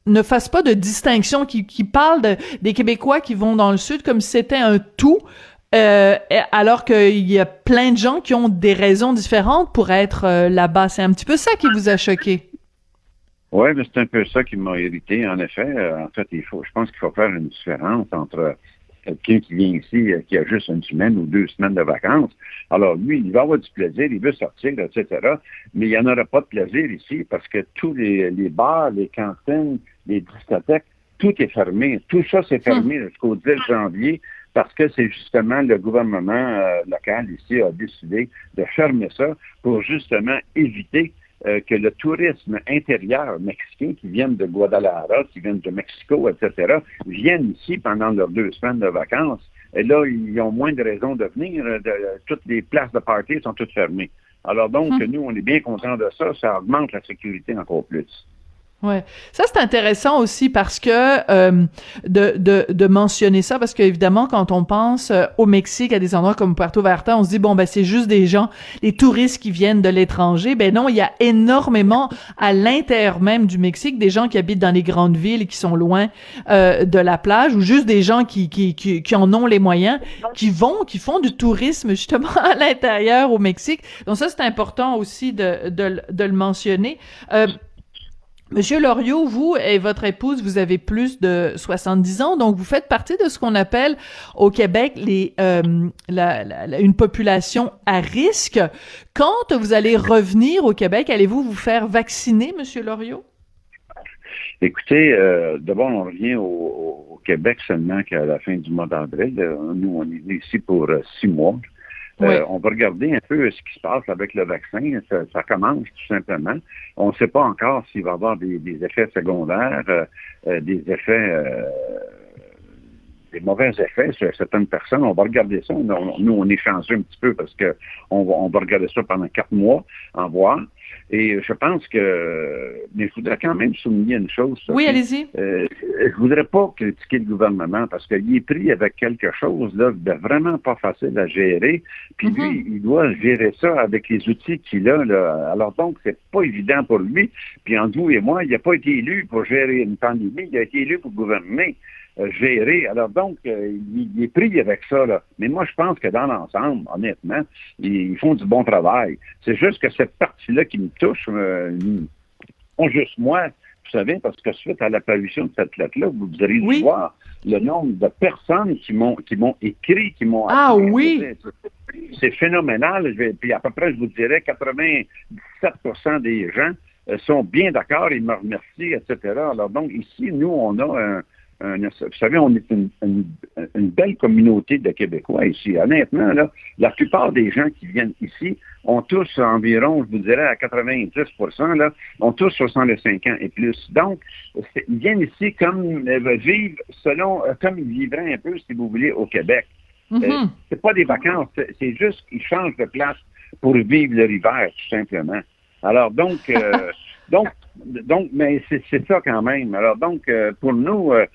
ne fasse pas de distinction, qui, qui parle de, des Québécois qui vont dans le sud comme si c'était un tout, euh, alors qu'il y a plein de gens qui ont des raisons différentes pour être euh, là-bas. C'est un petit peu ça qui vous a choqué.
Oui, mais c'est un peu ça qui m'a irrité. En effet, euh, en fait, il faut, je pense qu'il faut faire une différence entre quelqu'un qui vient ici, euh, qui a juste une semaine ou deux semaines de vacances. Alors, lui, il va avoir du plaisir, il veut sortir, etc. Mais il n'y en aura pas de plaisir ici parce que tous les, les bars, les cantines, les discothèques, tout est fermé. Tout ça, c'est fermé jusqu'au 10 janvier parce que c'est justement le gouvernement euh, local ici a décidé de fermer ça pour justement éviter euh, que le tourisme intérieur mexicain qui viennent de Guadalajara, qui viennent de Mexico, etc., viennent ici pendant leurs deux semaines de vacances. Et là, ils ont moins de raisons de venir. De, toutes les places de party sont toutes fermées. Alors donc, hum. nous, on est bien contents de ça. Ça augmente la sécurité encore plus.
Ouais, ça c'est intéressant aussi parce que euh, de, de, de mentionner ça parce qu'évidemment quand on pense euh, au Mexique à des endroits comme Puerto Vallarta, on se dit bon ben c'est juste des gens, les touristes qui viennent de l'étranger. Ben non, il y a énormément à l'intérieur même du Mexique des gens qui habitent dans les grandes villes et qui sont loin euh, de la plage ou juste des gens qui, qui, qui, qui en ont les moyens, qui vont, qui font du tourisme justement à l'intérieur au Mexique. Donc ça c'est important aussi de, de, de le mentionner. Euh, Monsieur Loriot, vous et votre épouse, vous avez plus de 70 ans, donc vous faites partie de ce qu'on appelle au Québec les, euh, la, la, une population à risque. Quand vous allez revenir au Québec, allez-vous vous faire vacciner, Monsieur Loriot?
Écoutez, euh, d'abord, on revient au, Québec seulement qu'à la fin du mois d'avril. Nous, on est ici pour euh, six mois. Euh, on va regarder un peu ce qui se passe avec le vaccin. Ça, ça commence tout simplement. On ne sait pas encore s'il va y avoir des, des effets secondaires, euh, euh, des effets, des mauvais effets sur certaines personnes. On va regarder ça. nous, on est chanceux un petit peu parce que on va, on va regarder ça pendant quatre mois, en voir. Et je pense que, mais je voudrais quand même souligner une chose.
Oui, allez-y.
Euh, je voudrais pas critiquer le gouvernement parce qu'il est pris avec quelque chose là, de vraiment pas facile à gérer. Puis mm -hmm. lui, il doit gérer ça avec les outils qu'il a. Là. Alors donc, c'est pas évident pour lui. Puis entre vous et moi, il n'a pas été élu pour gérer une pandémie, il a été élu pour gouverner. Euh, gérer. Alors donc, euh, il, il, est pris avec ça. Là. Mais moi, je pense que dans l'ensemble, honnêtement, ils, ils, font du bon travail. C'est juste que cette partie-là qui me touche, euh, pas juste moi, vous savez, parce que suite à l'apparition de cette lettre-là, vous oui. voir le nombre de personnes qui m'ont qui m'ont écrit, qui m'ont
Ah appris. oui!
C'est phénoménal. Je vais, puis à peu près, je vous dirais, 97% des gens sont bien d'accord, ils me remercient, etc. Alors donc, ici, nous, on a un, un, vous savez, on est une, une, une, belle communauté de Québécois ici. Honnêtement, là, la plupart des gens qui viennent ici ont tous environ, je vous dirais, à 90 là, ont tous 65 ans et plus. Donc, ils viennent ici comme euh, vivre selon, euh, comme ils vivraient un peu, si vous voulez, au Québec. Mm -hmm. euh, c'est pas des vacances, c'est juste qu'ils changent de place pour vivre leur hiver, tout simplement. Alors donc, euh, donc, donc, mais c'est ça quand même. Alors donc, euh, pour nous, euh,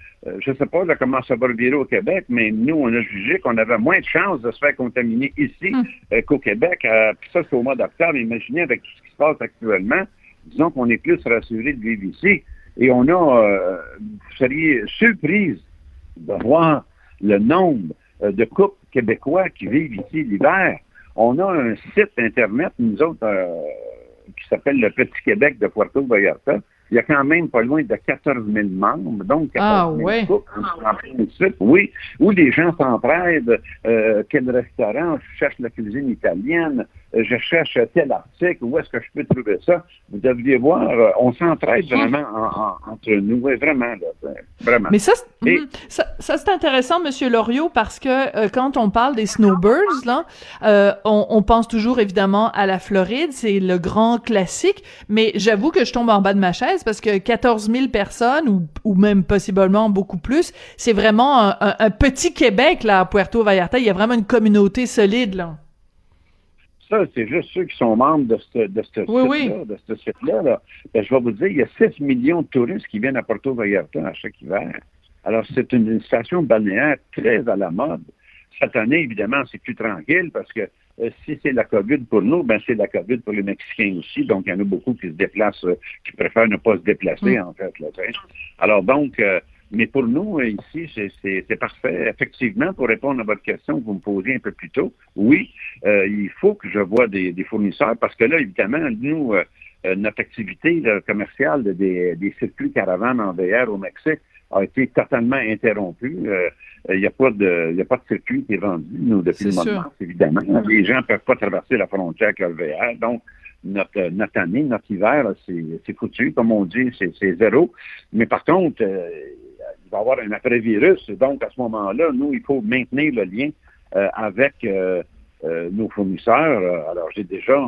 je ne sais pas là, comment ça va virer au Québec, mais nous, on a jugé qu'on avait moins de chances de se faire contaminer ici euh, qu'au Québec. puis ça, c'est au mois d'octobre. Imaginez avec tout ce qui se passe actuellement, disons qu'on est plus rassuré de vivre ici. Et on a, euh, vous seriez surprise de voir le nombre euh, de couples québécois qui vivent ici l'hiver. On a un site Internet, nous autres, euh, s'appelle le Petit Québec de Puerto Vallarta. Il y a quand même pas loin de 14 000 membres, donc 14
ah,
000
ouais.
couples en, principe, oui, où les gens s'entraident, euh, quel restaurant, je cherche la cuisine italienne, je cherche tel article, où est-ce que je peux trouver ça? Vous devriez voir, euh, on s'entraide vraiment en- en- entre nous, oui, vraiment, là, euh, vraiment.
Mais ça, c'est-
Et-
mhm. ça, ça, c'est intéressant, Monsieur Loriot, parce que euh, quand on parle des snowbirds, là, euh, on, on pense toujours évidemment à la Floride, c'est le grand classique. Mais j'avoue que je tombe en bas de ma chaise parce que 14 000 personnes ou, ou même possiblement beaucoup plus, c'est vraiment un, un- un petit Québec là à Puerto Vallarta. Il y a vraiment une communauté solide là.
Ça, c'est juste ceux qui sont membres de ce, de ce
Oui,
site-là. De ce site-là là. Ben, je vais vous dire, il y a 6 millions de touristes qui viennent à Porto Vallarta à chaque hiver. Alors, c'est une, une station balnéaire très à la mode. Cette année, évidemment, c'est plus tranquille parce que euh, si c'est la COVID pour nous, ben c'est la COVID pour les Mexicains aussi. Donc, il y en a beaucoup qui se déplacent, euh, qui préfèrent ne pas se déplacer, en fait. Là. Alors, donc, euh, mais pour nous, euh, ici, c'est- parfait. Effectivement, pour répondre à votre question que vous me posiez un peu plus tôt, oui, euh, il faut que je vois des, des fournisseurs parce que là, évidemment, nous, euh, euh, notre activité là, commerciale de- des, des circuits caravanes en VR au Mexique a été totalement interrompue. Euh, Il n'y a, pas de- il y a pas de circuit qui est vendu, nous, depuis le mois de mars, évidemment. Les gens ne peuvent pas traverser la frontière avec leur VR. Donc, notre, notre année, notre hiver, c'est foutu, comme on dit, c'est zéro. Mais par contre, euh, va y avoir un après-virus. Donc, à ce moment-là, nous, il faut maintenir le lien euh, avec euh, euh, nos fournisseurs. Alors, j'ai déjà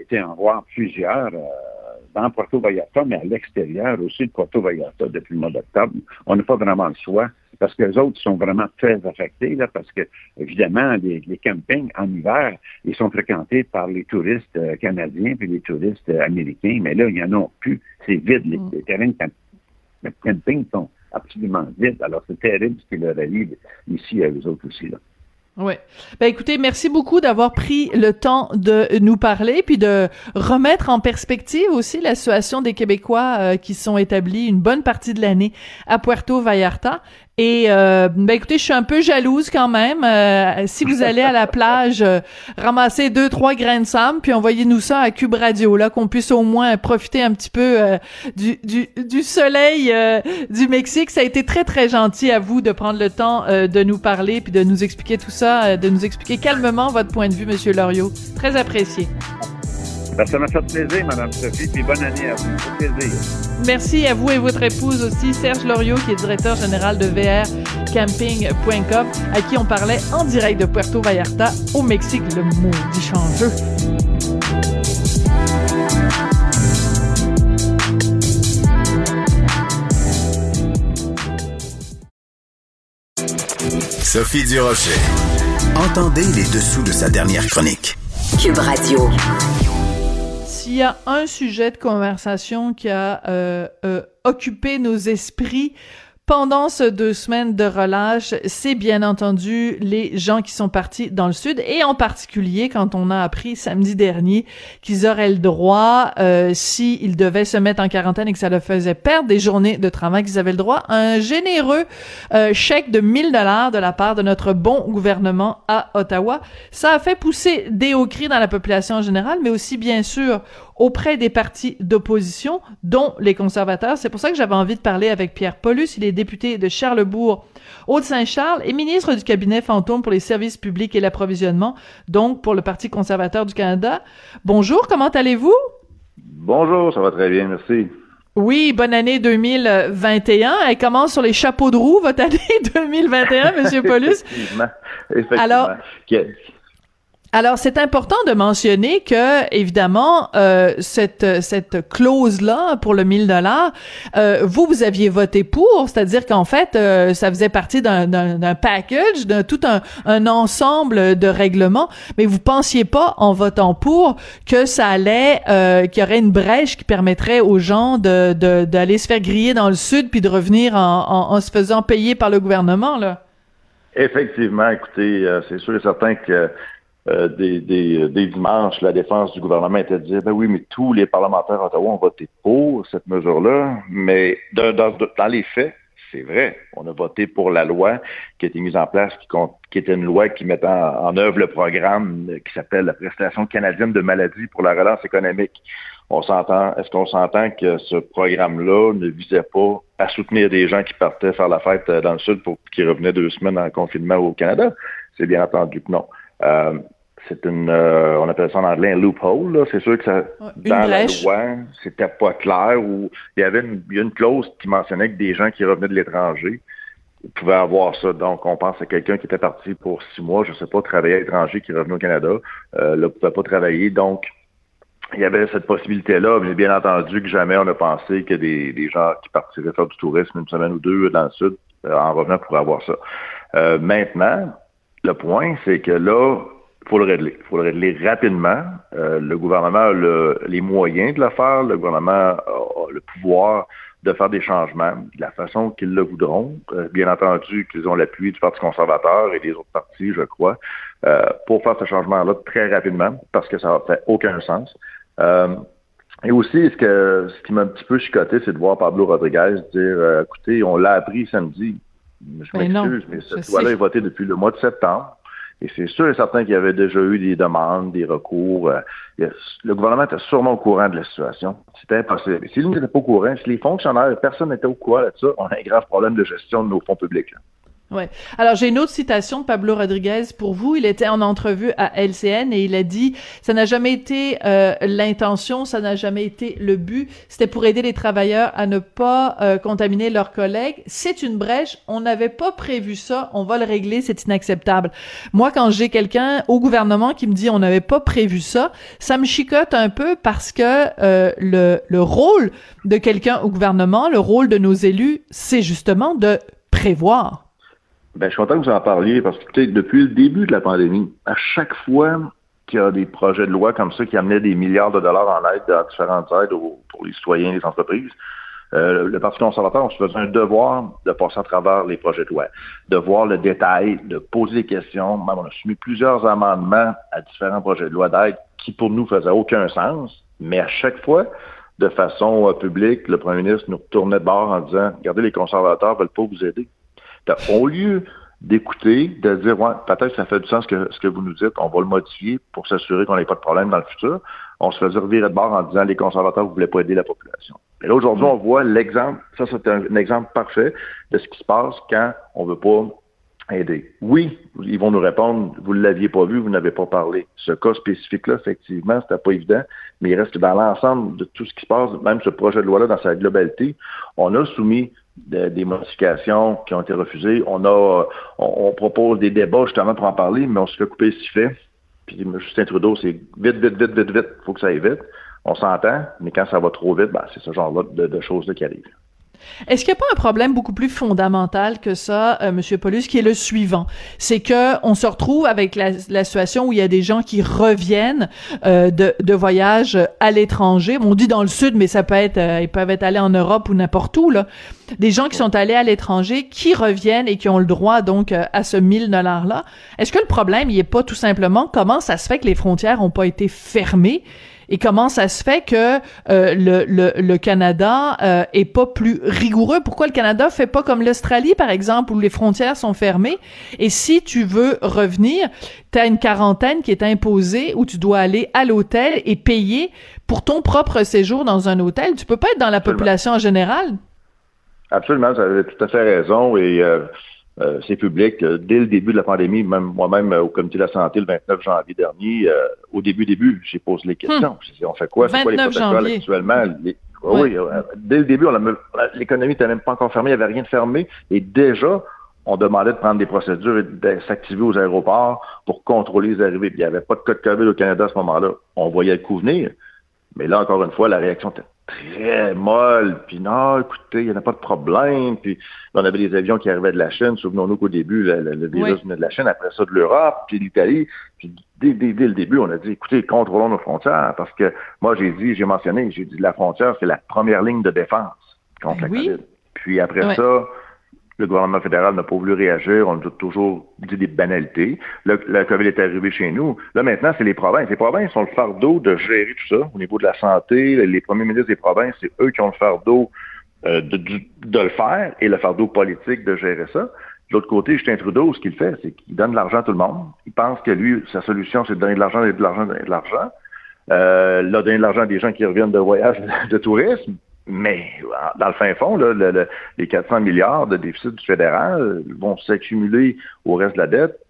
été en voir plusieurs dans Puerto Vallarta, mais à l'extérieur aussi de Puerto Vallarta depuis le mois d'octobre. On n'a pas vraiment le choix parce que les autres sont vraiment très affectés, là, parce que, évidemment, les, les campings en hiver, ils sont fréquentés par les touristes euh, canadiens puis les touristes euh, américains, mais là, il n'y en a plus. C'est vide. Les, les terrains de camping sont absolument vides. Alors, c'est terrible ce qui leur arrive ici à eux autres aussi. Là.
Oui. Ben écoutez, merci beaucoup d'avoir pris le temps de nous parler puis de remettre en perspective aussi la situation des Québécois euh, qui sont établis une bonne partie de l'année à Puerto Vallarta. Et euh, ben écoutez, je suis un peu jalouse quand même. Euh, si vous allez à la plage, euh, ramasser deux trois grains de sable puis envoyez-nous ça à Cube Radio là qu'on puisse au moins profiter un petit peu euh, du, du du soleil euh, du Mexique. Ça a été très très gentil à vous de prendre le temps euh, de nous parler puis de nous expliquer tout ça, euh, de nous expliquer calmement votre point de vue, Monsieur Loriot. Très apprécié.
Ben, ça m'a fait plaisir, Mme Sophie, puis bonne année à vous. Ça fait plaisir.
Merci à vous et votre épouse aussi, Serge Loriot, qui est directeur général de vrcamping.com, à qui on parlait en direct de Puerto Vallarta au Mexique, le maudit changeux.
Sophie Durocher. Entendez les dessous de sa dernière chronique.
Cube Radio.
S'il y a un sujet de conversation qui a euh, euh, occupé nos esprits pendant ces deux semaines de relâche, c'est bien entendu les gens qui sont partis dans le sud et en particulier quand on a appris samedi dernier qu'ils auraient le droit, euh, s'ils devaient se mettre en quarantaine et que ça leur faisait perdre des journées de travail, qu'ils avaient le droit à un généreux euh, chèque de 1000 dollars de la part de notre bon gouvernement à Ottawa. Ça a fait pousser des hauts cris dans la population en général, mais aussi bien sûr auprès des partis d'opposition, dont les conservateurs. C'est pour ça que j'avais envie de parler avec Pierre Paulus. Il est député de Charlebourg, Haute-Saint-Charles et ministre du cabinet fantôme pour les services publics et l'approvisionnement, donc pour le Parti conservateur du Canada. Bonjour, comment allez-vous?
Bonjour, ça va très bien, merci.
Oui, bonne année 2021. Elle commence sur les chapeaux de roue, votre année 2021, Monsieur Paulus?
effectivement. effectivement.
Alors- Alors, c'est important de mentionner que, évidemment, euh, cette cette clause là pour le 1000 dollars, euh, vous vous aviez voté pour, c'est-à-dire qu'en fait, euh, ça faisait partie d'un package, d'un tout un un ensemble de règlements, mais vous pensiez pas en votant pour que ça allait, euh, qu'il y aurait une brèche qui permettrait aux gens de de d'aller se faire griller dans le sud puis de revenir en, en, en se faisant payer par le gouvernement là.
Effectivement, écoutez, euh, c'est sûr et certain que euh, des, des, des, dimanches, la défense du gouvernement était de dire, ben oui, mais tous les parlementaires d'Ottawa ont voté pour cette mesure-là, mais dans, dans, les faits, c'est vrai. On a voté pour la loi qui a été mise en place, qui, qui était une loi qui mettait en, œuvre le programme qui s'appelle la prestation canadienne de maladie pour la relance économique. On s'entend, est-ce qu'on s'entend que ce programme-là ne visait pas à soutenir des gens qui partaient faire la fête dans le sud pour qui revenaient deux semaines en confinement au Canada? C'est bien entendu que non. Euh, c'est une, euh, on appelle ça en anglais un loophole. C'est sûr que ça, dans la loi, c'était pas clair ou il y avait une, clause qui mentionnait que des gens qui revenaient de l'étranger pouvaient avoir ça. Donc, on pense à quelqu'un qui était parti pour six mois, je sais pas, travailler à l'étranger, qui revenait au Canada, euh, là, pouvait pas travailler. Donc, il y avait cette possibilité-là, mais bien entendu que jamais on a pensé que des, des gens qui partiraient faire du tourisme une semaine ou deux dans le sud, euh, en revenant, pourraient avoir ça. Euh, maintenant, le point, c'est que là, il faut le régler. Il faut le régler rapidement. Euh, le gouvernement a le, les moyens de le faire. Le gouvernement a, le pouvoir de faire des changements de la façon qu'ils le voudront. Euh, bien entendu qu'ils ont l'appui du Parti conservateur et des autres partis, je crois, euh, pour faire ce changement-là très rapidement, parce que ça n'a fait aucun sens. Euh, et aussi, ce, que, ce qui m'a un petit peu chicoté, c'est de voir Pablo Rodriguez dire, écoutez, on l'a appris samedi. Je m'excuse, mais, mais cette loi-là est votée depuis le mois de septembre. Et c'est sûr et certain qu'il y avait déjà eu des demandes, des recours. Euh, le gouvernement était sûrement au courant de la situation. C'était impossible. Et s'il n'était pas au courant, si les fonctionnaires, personne n'était au courant de ça, on a un grave problème de gestion de nos fonds publics.
Ouais. Alors j'ai une autre citation de Pablo Rodriguez pour vous. Il était en entrevue à LCN et il a dit ça n'a jamais été euh, l'intention, ça n'a jamais été le but. C'était pour aider les travailleurs à ne pas euh, contaminer leurs collègues. C'est une brèche. On n'avait pas prévu ça. On va le régler. C'est inacceptable. Moi, quand j'ai quelqu'un au gouvernement qui me dit on n'avait pas prévu ça, ça me chicote un peu parce que euh, le le rôle de quelqu'un au gouvernement, le rôle de nos élus, c'est justement de prévoir.
Ben, je suis content que vous en parliez parce que depuis le début de la pandémie, à chaque fois qu'il y a des projets de loi comme ça qui amenaient des milliards de dollars en aide à différentes aides pour les citoyens et les entreprises, euh, le Parti conservateur, on se faisait un devoir de passer à travers les projets de loi, de voir le détail, de poser des questions. Même on a soumis plusieurs amendements à différents projets de loi d'aide qui, pour nous, faisaient aucun sens, mais à chaque fois, de façon euh, publique, le premier ministre nous retournait de bord en disant, regardez, les conservateurs veulent pas vous aider. Au lieu d'écouter, de dire, ouais, peut-être ça fait du sens que ce que vous nous dites, on va le modifier pour s'assurer qu'on n'ait pas de problème dans le futur. On se faisait revirer de bord en disant les conservateurs ne voulaient pas aider la population. Et là, aujourd'hui, on voit l'exemple, ça c'est un, exemple parfait de ce qui se passe quand on veut pas aider. Oui, ils vont nous répondre, vous ne l'aviez pas vu, vous n'avez pas parlé. Ce cas spécifique-là, effectivement, c'était pas évident, mais il reste que dans l'ensemble de tout ce qui se passe, même ce projet de loi-là, dans sa globalité, on a soumis des modifications qui ont été refusées. On a, on, propose des débats justement pour en parler, mais on se fait couper si fait. Puis Justin Trudeau, c'est vite, vite, vite, vite, vite, faut que ça aille vite. On s'entend, mais quand ça va trop vite, ben, c'est ce genre de, de choses-là qui arrivent.
Est-ce qu'il n'y a pas un problème beaucoup plus fondamental que ça, euh, Monsieur Paulus, qui est le suivant? C'est que on se retrouve avec la, situation où il y a des gens qui reviennent euh, de, de voyages à l'étranger. On dit dans le sud, mais ça peut être, euh, ils peuvent être allés en Europe ou n'importe où là. Des gens qui sont allés à l'étranger, qui reviennent et qui ont le droit donc euh, à ce 1000 dollars là. Est-ce que le problème, il est pas tout simplement comment ça se fait que les frontières ont pas été fermées? Et comment ça se fait que euh, le, le, le, Canada euh, est pas plus rigoureux? Pourquoi le Canada fait pas comme l'Australie, par exemple, où les frontières sont fermées? Et si tu veux revenir, tu as une quarantaine qui est imposée où tu dois aller à l'hôtel et payer pour ton propre séjour dans un hôtel. Tu peux pas être dans la population en général.
Absolument, vous avez tout à fait raison. Et euh, euh, c'est public. Euh, dès le début de la pandémie, même moi-même euh, au comité de la santé le 29 janvier dernier, au début début, j'ai posé les questions. Hmm. on fait quoi? C'est quoi les protocoles actuellement? Oui, dès le début, l'économie n'était même pas encore fermée, il n'y avait rien de fermé. Et déjà, on demandait de prendre des procédures et de s'activer aux aéroports pour contrôler les arrivées. il n'y avait pas de code COVID au Canada à ce moment-là. On voyait le coup venir. Mais là, encore une fois, la réaction était très molle, puis non, écoutez, il n'y en a pas de problème, puis on avait des avions qui arrivaient de la Chine, souvenons-nous qu'au début, le, virus venait de la Chine, après ça de l'Europe, puis l'Italie, puis dès, le début, on a dit, écoutez, contrôlons nos frontières, parce que moi, j'ai dit, j'ai mentionné, j'ai dit, la frontière, c'est la première ligne de défense contre ben la COVID. Puis après ça, Le gouvernement fédéral n'a pas voulu réagir. On nous a toujours dit des banalités. Le, la COVID est arrivé chez nous. Là, maintenant, c'est les provinces. Les provinces ont le fardeau de gérer tout ça au niveau de la santé. Les premiers ministres des provinces, c'est eux qui ont le fardeau euh, de, de, le faire et le fardeau politique de gérer ça. De l'autre côté, Justin Trudeau, ce qu'il fait, c'est qu'il donne de l'argent à tout le monde. Il pense que lui, sa solution, c'est de donner de l'argent, de l'argent, de l'argent. Euh, là, donner de l'argent à des gens qui reviennent de voyage de tourisme. Mais dans le fin fond, là, les 400 milliards de déficit du fédéral vont s'accumuler au reste de la dette.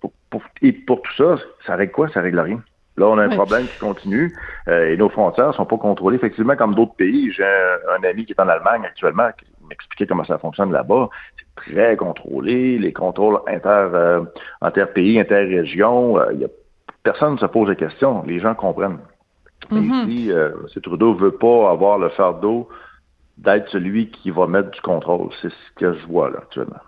et pour tout ça, ça règle quoi? Ça règle rien. Là, on a un problème qui continue euh, et nos frontières sont pas contrôlées. Effectivement, comme d'autres pays, j'ai un, ami qui est en Allemagne actuellement qui m'expliquait comment ça fonctionne là-bas. C'est très contrôlé, les contrôles inter, euh, inter-pays, inter-régions. Euh, personne ne se pose des questions. Les gens comprennent. Mais mm-hmm. ici, euh, M. Trudeau veut pas avoir le fardeau d'être celui qui va mettre du contrôle. C'est ce que je vois là actuellement.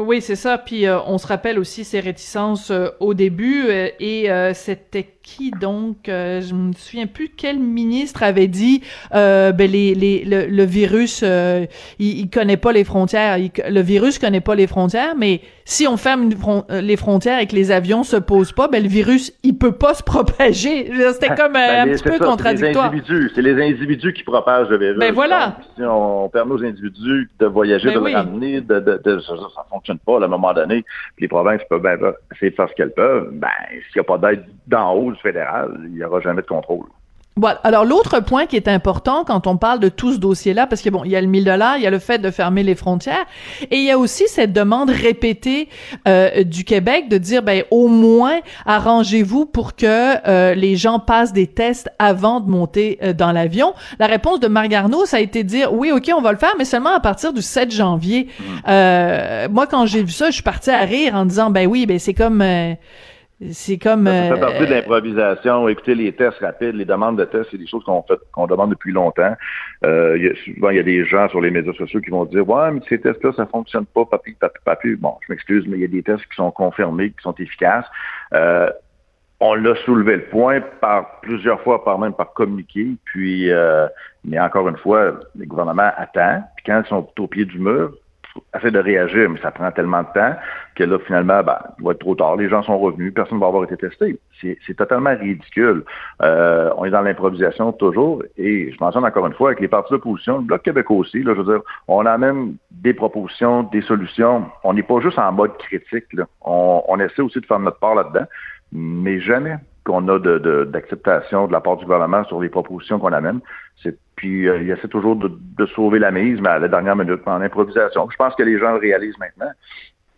Oui, c'est ça. Puis euh, on se rappelle aussi ses réticences euh, au début. Euh, et c'était qui donc Je me souviens plus quel ministre avait dit ben les, les le, virus il, il, connaît pas les frontières. le virus connaît pas les frontières, mais si on ferme les frontières et que les avions se posent pas, ben le virus il peut pas se propager. C'était comme ben, un petit peu contradictoire.
C'est les individus qui propagent le virus.
Ben voilà.
si on permet aux individus de voyager, ben de le ramener, de, de, de, ça, ça fonctionne pas à un moment donné, les provinces peuvent bien essayer de faire ce qu'elles peuvent, ben, s'il n'y a pas d'aide d'en haut du fédéral, il n'y aura jamais de contrôle.
Voilà. Alors l'autre point qui est important quand on parle de tout ce dossier-là, parce que bon, il y a le 1000 dollars, il y a le fait de fermer les frontières, et il y a aussi cette demande répétée euh, du Québec de dire, ben au moins arrangez-vous pour que euh, les gens passent des tests avant de monter euh, dans l'avion. La réponse de Marc Garneau, ça a été de dire, oui, ok, on va le faire, mais seulement à partir du 7 janvier. Mmh. moi, quand j'ai vu ça, je suis partie à rire en disant, ben oui, ben c'est comme c'est comme.
Ça fait partie de euh, l'improvisation. Écoutez, les tests rapides, les demandes de tests, c'est des choses qu'on fait, qu'on demande depuis longtemps. Euh, il y a, souvent, il y a des gens sur les médias sociaux qui vont dire Ouais, mais ces tests-là, ça fonctionne pas, papi, papi, papi. Bon, je m'excuse, mais il y a des tests qui sont confirmés, qui sont efficaces. Euh, on l'a soulevé le point par plusieurs fois, par même par communiqué. Puis, euh, mais encore une fois, les gouvernements attendent. Puis quand ils sont au pied du mur, essaie de réagir, mais ça prend tellement de temps que là, finalement, ben, il va être trop tard. Les gens sont revenus, personne ne va avoir été testé. C'est totalement ridicule. Euh, on est dans l'improvisation toujours, et je mentionne encore une fois, avec les partis d'opposition, le Bloc québécois aussi, là, je veux dire, on a même des propositions, des solutions. On n'est pas juste en mode critique. Là. On, on essaie aussi de faire notre part là-dedans, mais jamais qu'on a d'acceptation de, de, la part du gouvernement sur les propositions qu'on amène. Puis euh, il essaie toujours de, de, sauver la mise, mais à la dernière minute, en improvisation. Je pense que les gens le réalisent maintenant.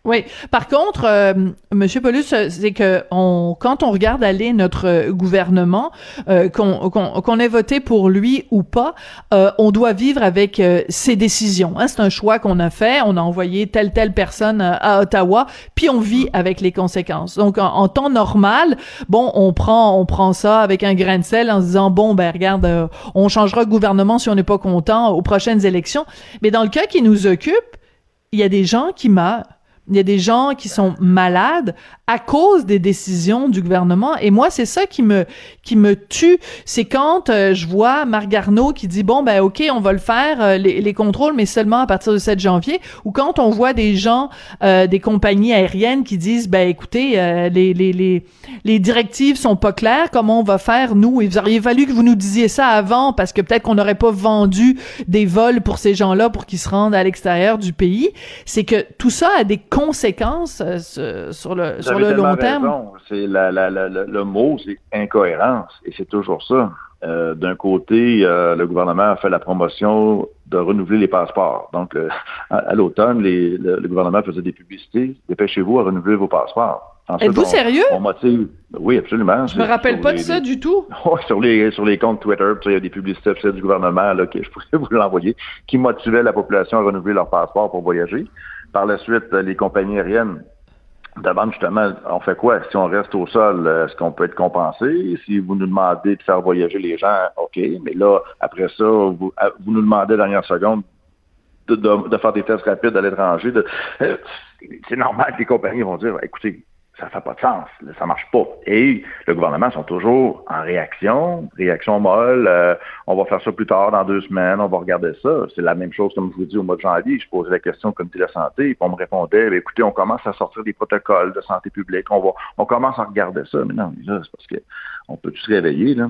Oui. Par contre, euh, Monsieur Paulus, c'est que on, quand on regarde aller notre gouvernement, euh, qu'on ait voté pour lui ou pas, euh, on doit vivre avec euh, ses décisions. Hein. C'est un choix qu'on a fait. On a envoyé telle telle personne à Ottawa, puis on vit avec les conséquences. Donc, en, temps normal, bon, on prend on prend ça avec un grain de sel en se disant bon ben regarde, on changera de gouvernement si on n'est pas content aux prochaines élections. Mais dans le cas qui nous occupe, il y a des gens qui meurent. Il y a des gens qui sont malades à cause des décisions du gouvernement. Et moi, c'est ça qui me qui me tue. C'est quand euh, je vois Marc Garneau qui dit bon ben ok, on va le faire euh, les, les, contrôles, mais seulement à partir du 7 janvier. Ou quand on voit des gens, euh, des compagnies aériennes qui disent ben écoutez, les, les les les directives sont pas claires. Comment on va faire nous? Il aurait fallu que vous nous disiez ça avant parce que peut-être qu'on n'aurait pas vendu des vols pour ces gens-là pour qu'ils se rendent à l'extérieur du pays. C'est que tout ça a des euh, sur le, sur le long terme?
C'est la, la, la, le mot, c'est incohérence, et c'est toujours ça. Euh, D'un côté, euh, le gouvernement a fait la promotion de renouveler les passeports. Donc, à, l'automne, le, le, gouvernement faisait des publicités. Dépêchez-vous à renouveler vos passeports.
Êtes-vous sérieux?
oui, absolument.
Je me rappelle pas de ça du tout.
sur les sur les comptes Twitter, il y a des publicités du gouvernement là, que je pourrais vous l'envoyer, qui motivaient la population à renouveler leur passeport pour voyager. Par la suite, les compagnies aériennes demandent justement, on fait quoi? Si on reste au sol, est-ce qu'on peut être compensé? Si vous nous demandez de faire voyager les gens, OK. Mais là, après ça, vous, vous nous demandez dernière seconde de, faire des tests rapides à l'étranger. Euh, c'est normal que les compagnies vont dire, écoutez, ça fait pas de sens, ça marche pas. Et le gouvernement sont toujours en réaction, réaction molle, euh, on va faire ça plus tard, dans deux semaines, on va regarder ça. C'est la même chose, comme je vous dis, au mois de janvier, je posais la question au comité de la santé, et on me répondait, ben, écoutez, on commence à sortir des protocoles de santé publique, on va, on commence à regarder ça. Mais non, là, c'est parce que on peut tous se réveiller. Là.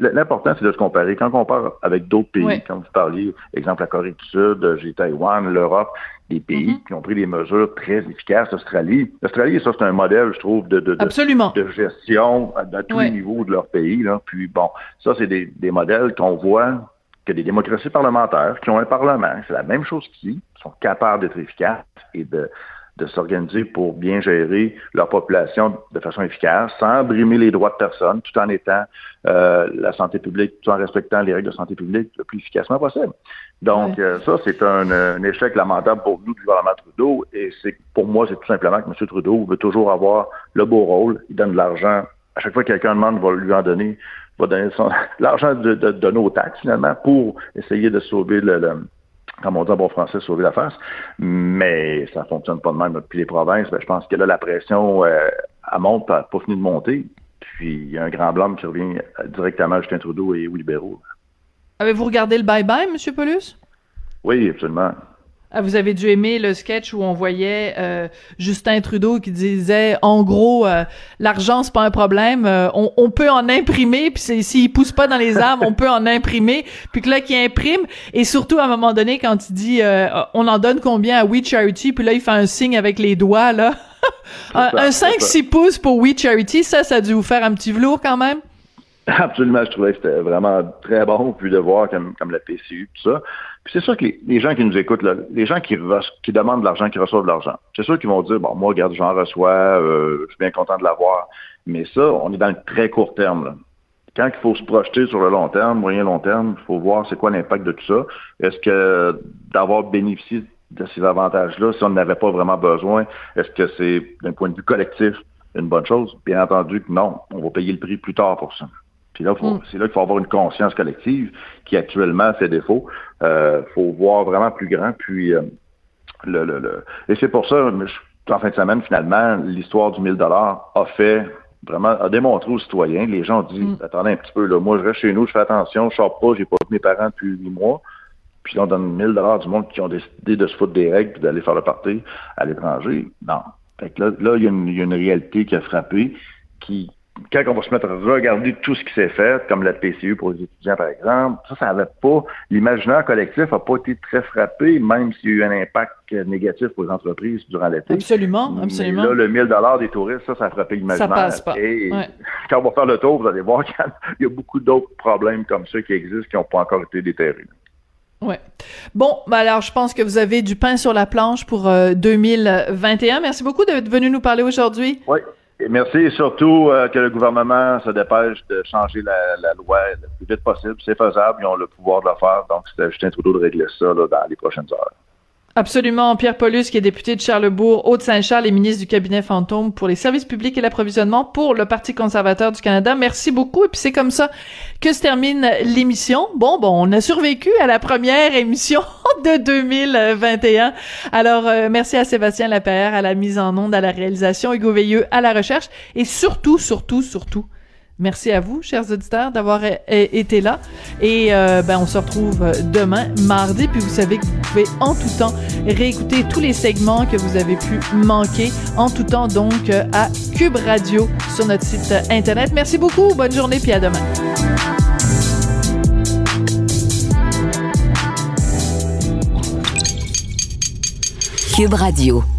l'important, c'est de se comparer. Quand on parle avec d'autres pays, comme vous parliez, exemple la Corée du Sud, j'ai Taïwan, l'Europe, des pays mm-hmm. qui ont pris des mesures très efficaces. L'Australie, l'Australie, ça, c'est un modèle, je trouve, de, de, de, gestion à, tous les niveaux de leur pays. Là. Puis bon, ça, c'est des, des modèles qu'on voit que des démocraties parlementaires qui ont un parlement, c'est la même chose qu'ici, sont capables d'être efficaces et de, de s'organiser pour bien gérer leur population de façon efficace, sans brimer les droits de personne, tout en étant euh, la santé publique, tout en respectant les règles de santé publique le plus efficacement possible. Donc, euh, ça, c'est un, échec lamentable pour nous du gouvernement Trudeau, et c'est pour moi, c'est tout simplement que M. Trudeau veut toujours avoir le beau rôle, il donne de l'argent. À chaque fois que quelqu'un demande, va lui en donner, va donner l'argent de, de, nos taxes, finalement, pour essayer de sauver le comme on dit en bon français, sauver la face. Mais ça fonctionne pas de même. Puis les provinces, ben, je pense que là, la pression, euh, elle monte, pas fini de monter. Puis il y a un grand blâme qui revient directement à Justin Trudeau et aux libéraux.
Avez-vous regardé le bye-bye, M. Paulus?
Oui, absolument.
Ah, vous avez dû aimer le sketch où on voyait euh, Justin Trudeau qui disait en gros euh, l'argent c'est pas un problème, euh, on, peut en imprimer puis s'il pousse pas dans les arbres, on peut en imprimer puis que là qui imprime et surtout à un moment donné quand il dit on en donne combien à We Charity puis là il fait un signe avec les doigts là un, 5 6 pouces pour We Charity, ça ça a dû vous faire un petit velours quand même?
Absolument, je trouvais que c'était vraiment très bon, puis de voir comme, comme la PCU, tout ça. C'est sûr que les, gens qui nous écoutent, là, les gens qui, qui demandent de l'argent, qui reçoivent de l'argent, c'est sûr qu'ils vont dire, bon, moi, regarde, j'en reçois, euh, je suis bien content de l'avoir. Mais ça, on est dans le très court terme. Là. Quand il faut se projeter sur le long terme, moyen long terme, il faut voir c'est quoi l'impact de tout ça. Est-ce que d'avoir bénéficié de ces avantages-là, si on n'avait pas vraiment besoin, est-ce que c'est, d'un point de vue collectif, une bonne chose? Bien entendu que non, on va payer le prix plus tard pour ça. Puis là, mm. c'est là qu'il faut avoir une conscience collective qui actuellement fait défaut. Il euh, faut voir vraiment plus grand. Puis euh, le, le, le, et c'est pour ça, en fin de semaine, finalement, l'histoire du 1000 dollars a fait vraiment a démontré aux citoyens. Les gens ont dit mm. attendez un petit peu, là, moi je reste chez nous, je fais attention, je sors pas, j'ai pas vu mes parents depuis huit mois. Puis on donne 1000 dollars du monde qui ont décidé de se foutre des règles et d'aller faire le party à l'étranger. Non. Fait que là, là il, y a une, il y a une réalité qui a frappé qui, quand on va se mettre à regarder tout ce qui s'est fait, comme la PCU pour les étudiants, par exemple, ça, ça n'avait pas, l'imaginaire collectif n'a pas été très frappé, même s'il y a eu un impact négatif pour les entreprises durant l'été.
Absolument, absolument.
là, le 1000 des touristes, ça, ça a frappé l'imaginaire.
Ça passe pas.
Et quand on va faire le tour, vous allez voir qu'il y a beaucoup d'autres problèmes comme ceux qui existent qui n'ont pas encore été déterrés.
Ouais. Bon, bah alors je pense que vous avez du pain sur la planche pour 2021. Euh, Merci beaucoup d'être venu nous parler aujourd'hui.
Oui. Merci et surtout euh, que le gouvernement se dépêche de changer la, loi le plus vite possible. C'est faisable, ils ont le pouvoir de le faire. Donc, c'était Justin Trudeau de régler ça dans les prochaines heures.
Absolument. Pierre Paulus, qui est député de Charlebourg, Haute-Saint-Charles et ministre du cabinet fantôme pour les services publics et l'approvisionnement pour le Parti conservateur du Canada. Merci beaucoup. Et puis c'est comme ça que se termine l'émission. Bon, bon, on a survécu à la première émission de 2021. Alors, euh, merci à Sébastien Lapierre à la mise en onde, à la réalisation, Hugo Veilleux à la recherche et surtout, surtout, surtout, Merci à vous, chers auditeurs, d'avoir été là. Et euh, ben, on se retrouve demain, mardi. Puis vous savez que vous pouvez en tout temps réécouter tous les segments que vous avez pu manquer en tout temps, donc à Cube Radio sur notre site Internet. Merci beaucoup. Bonne journée, puis à demain.
Cube Radio.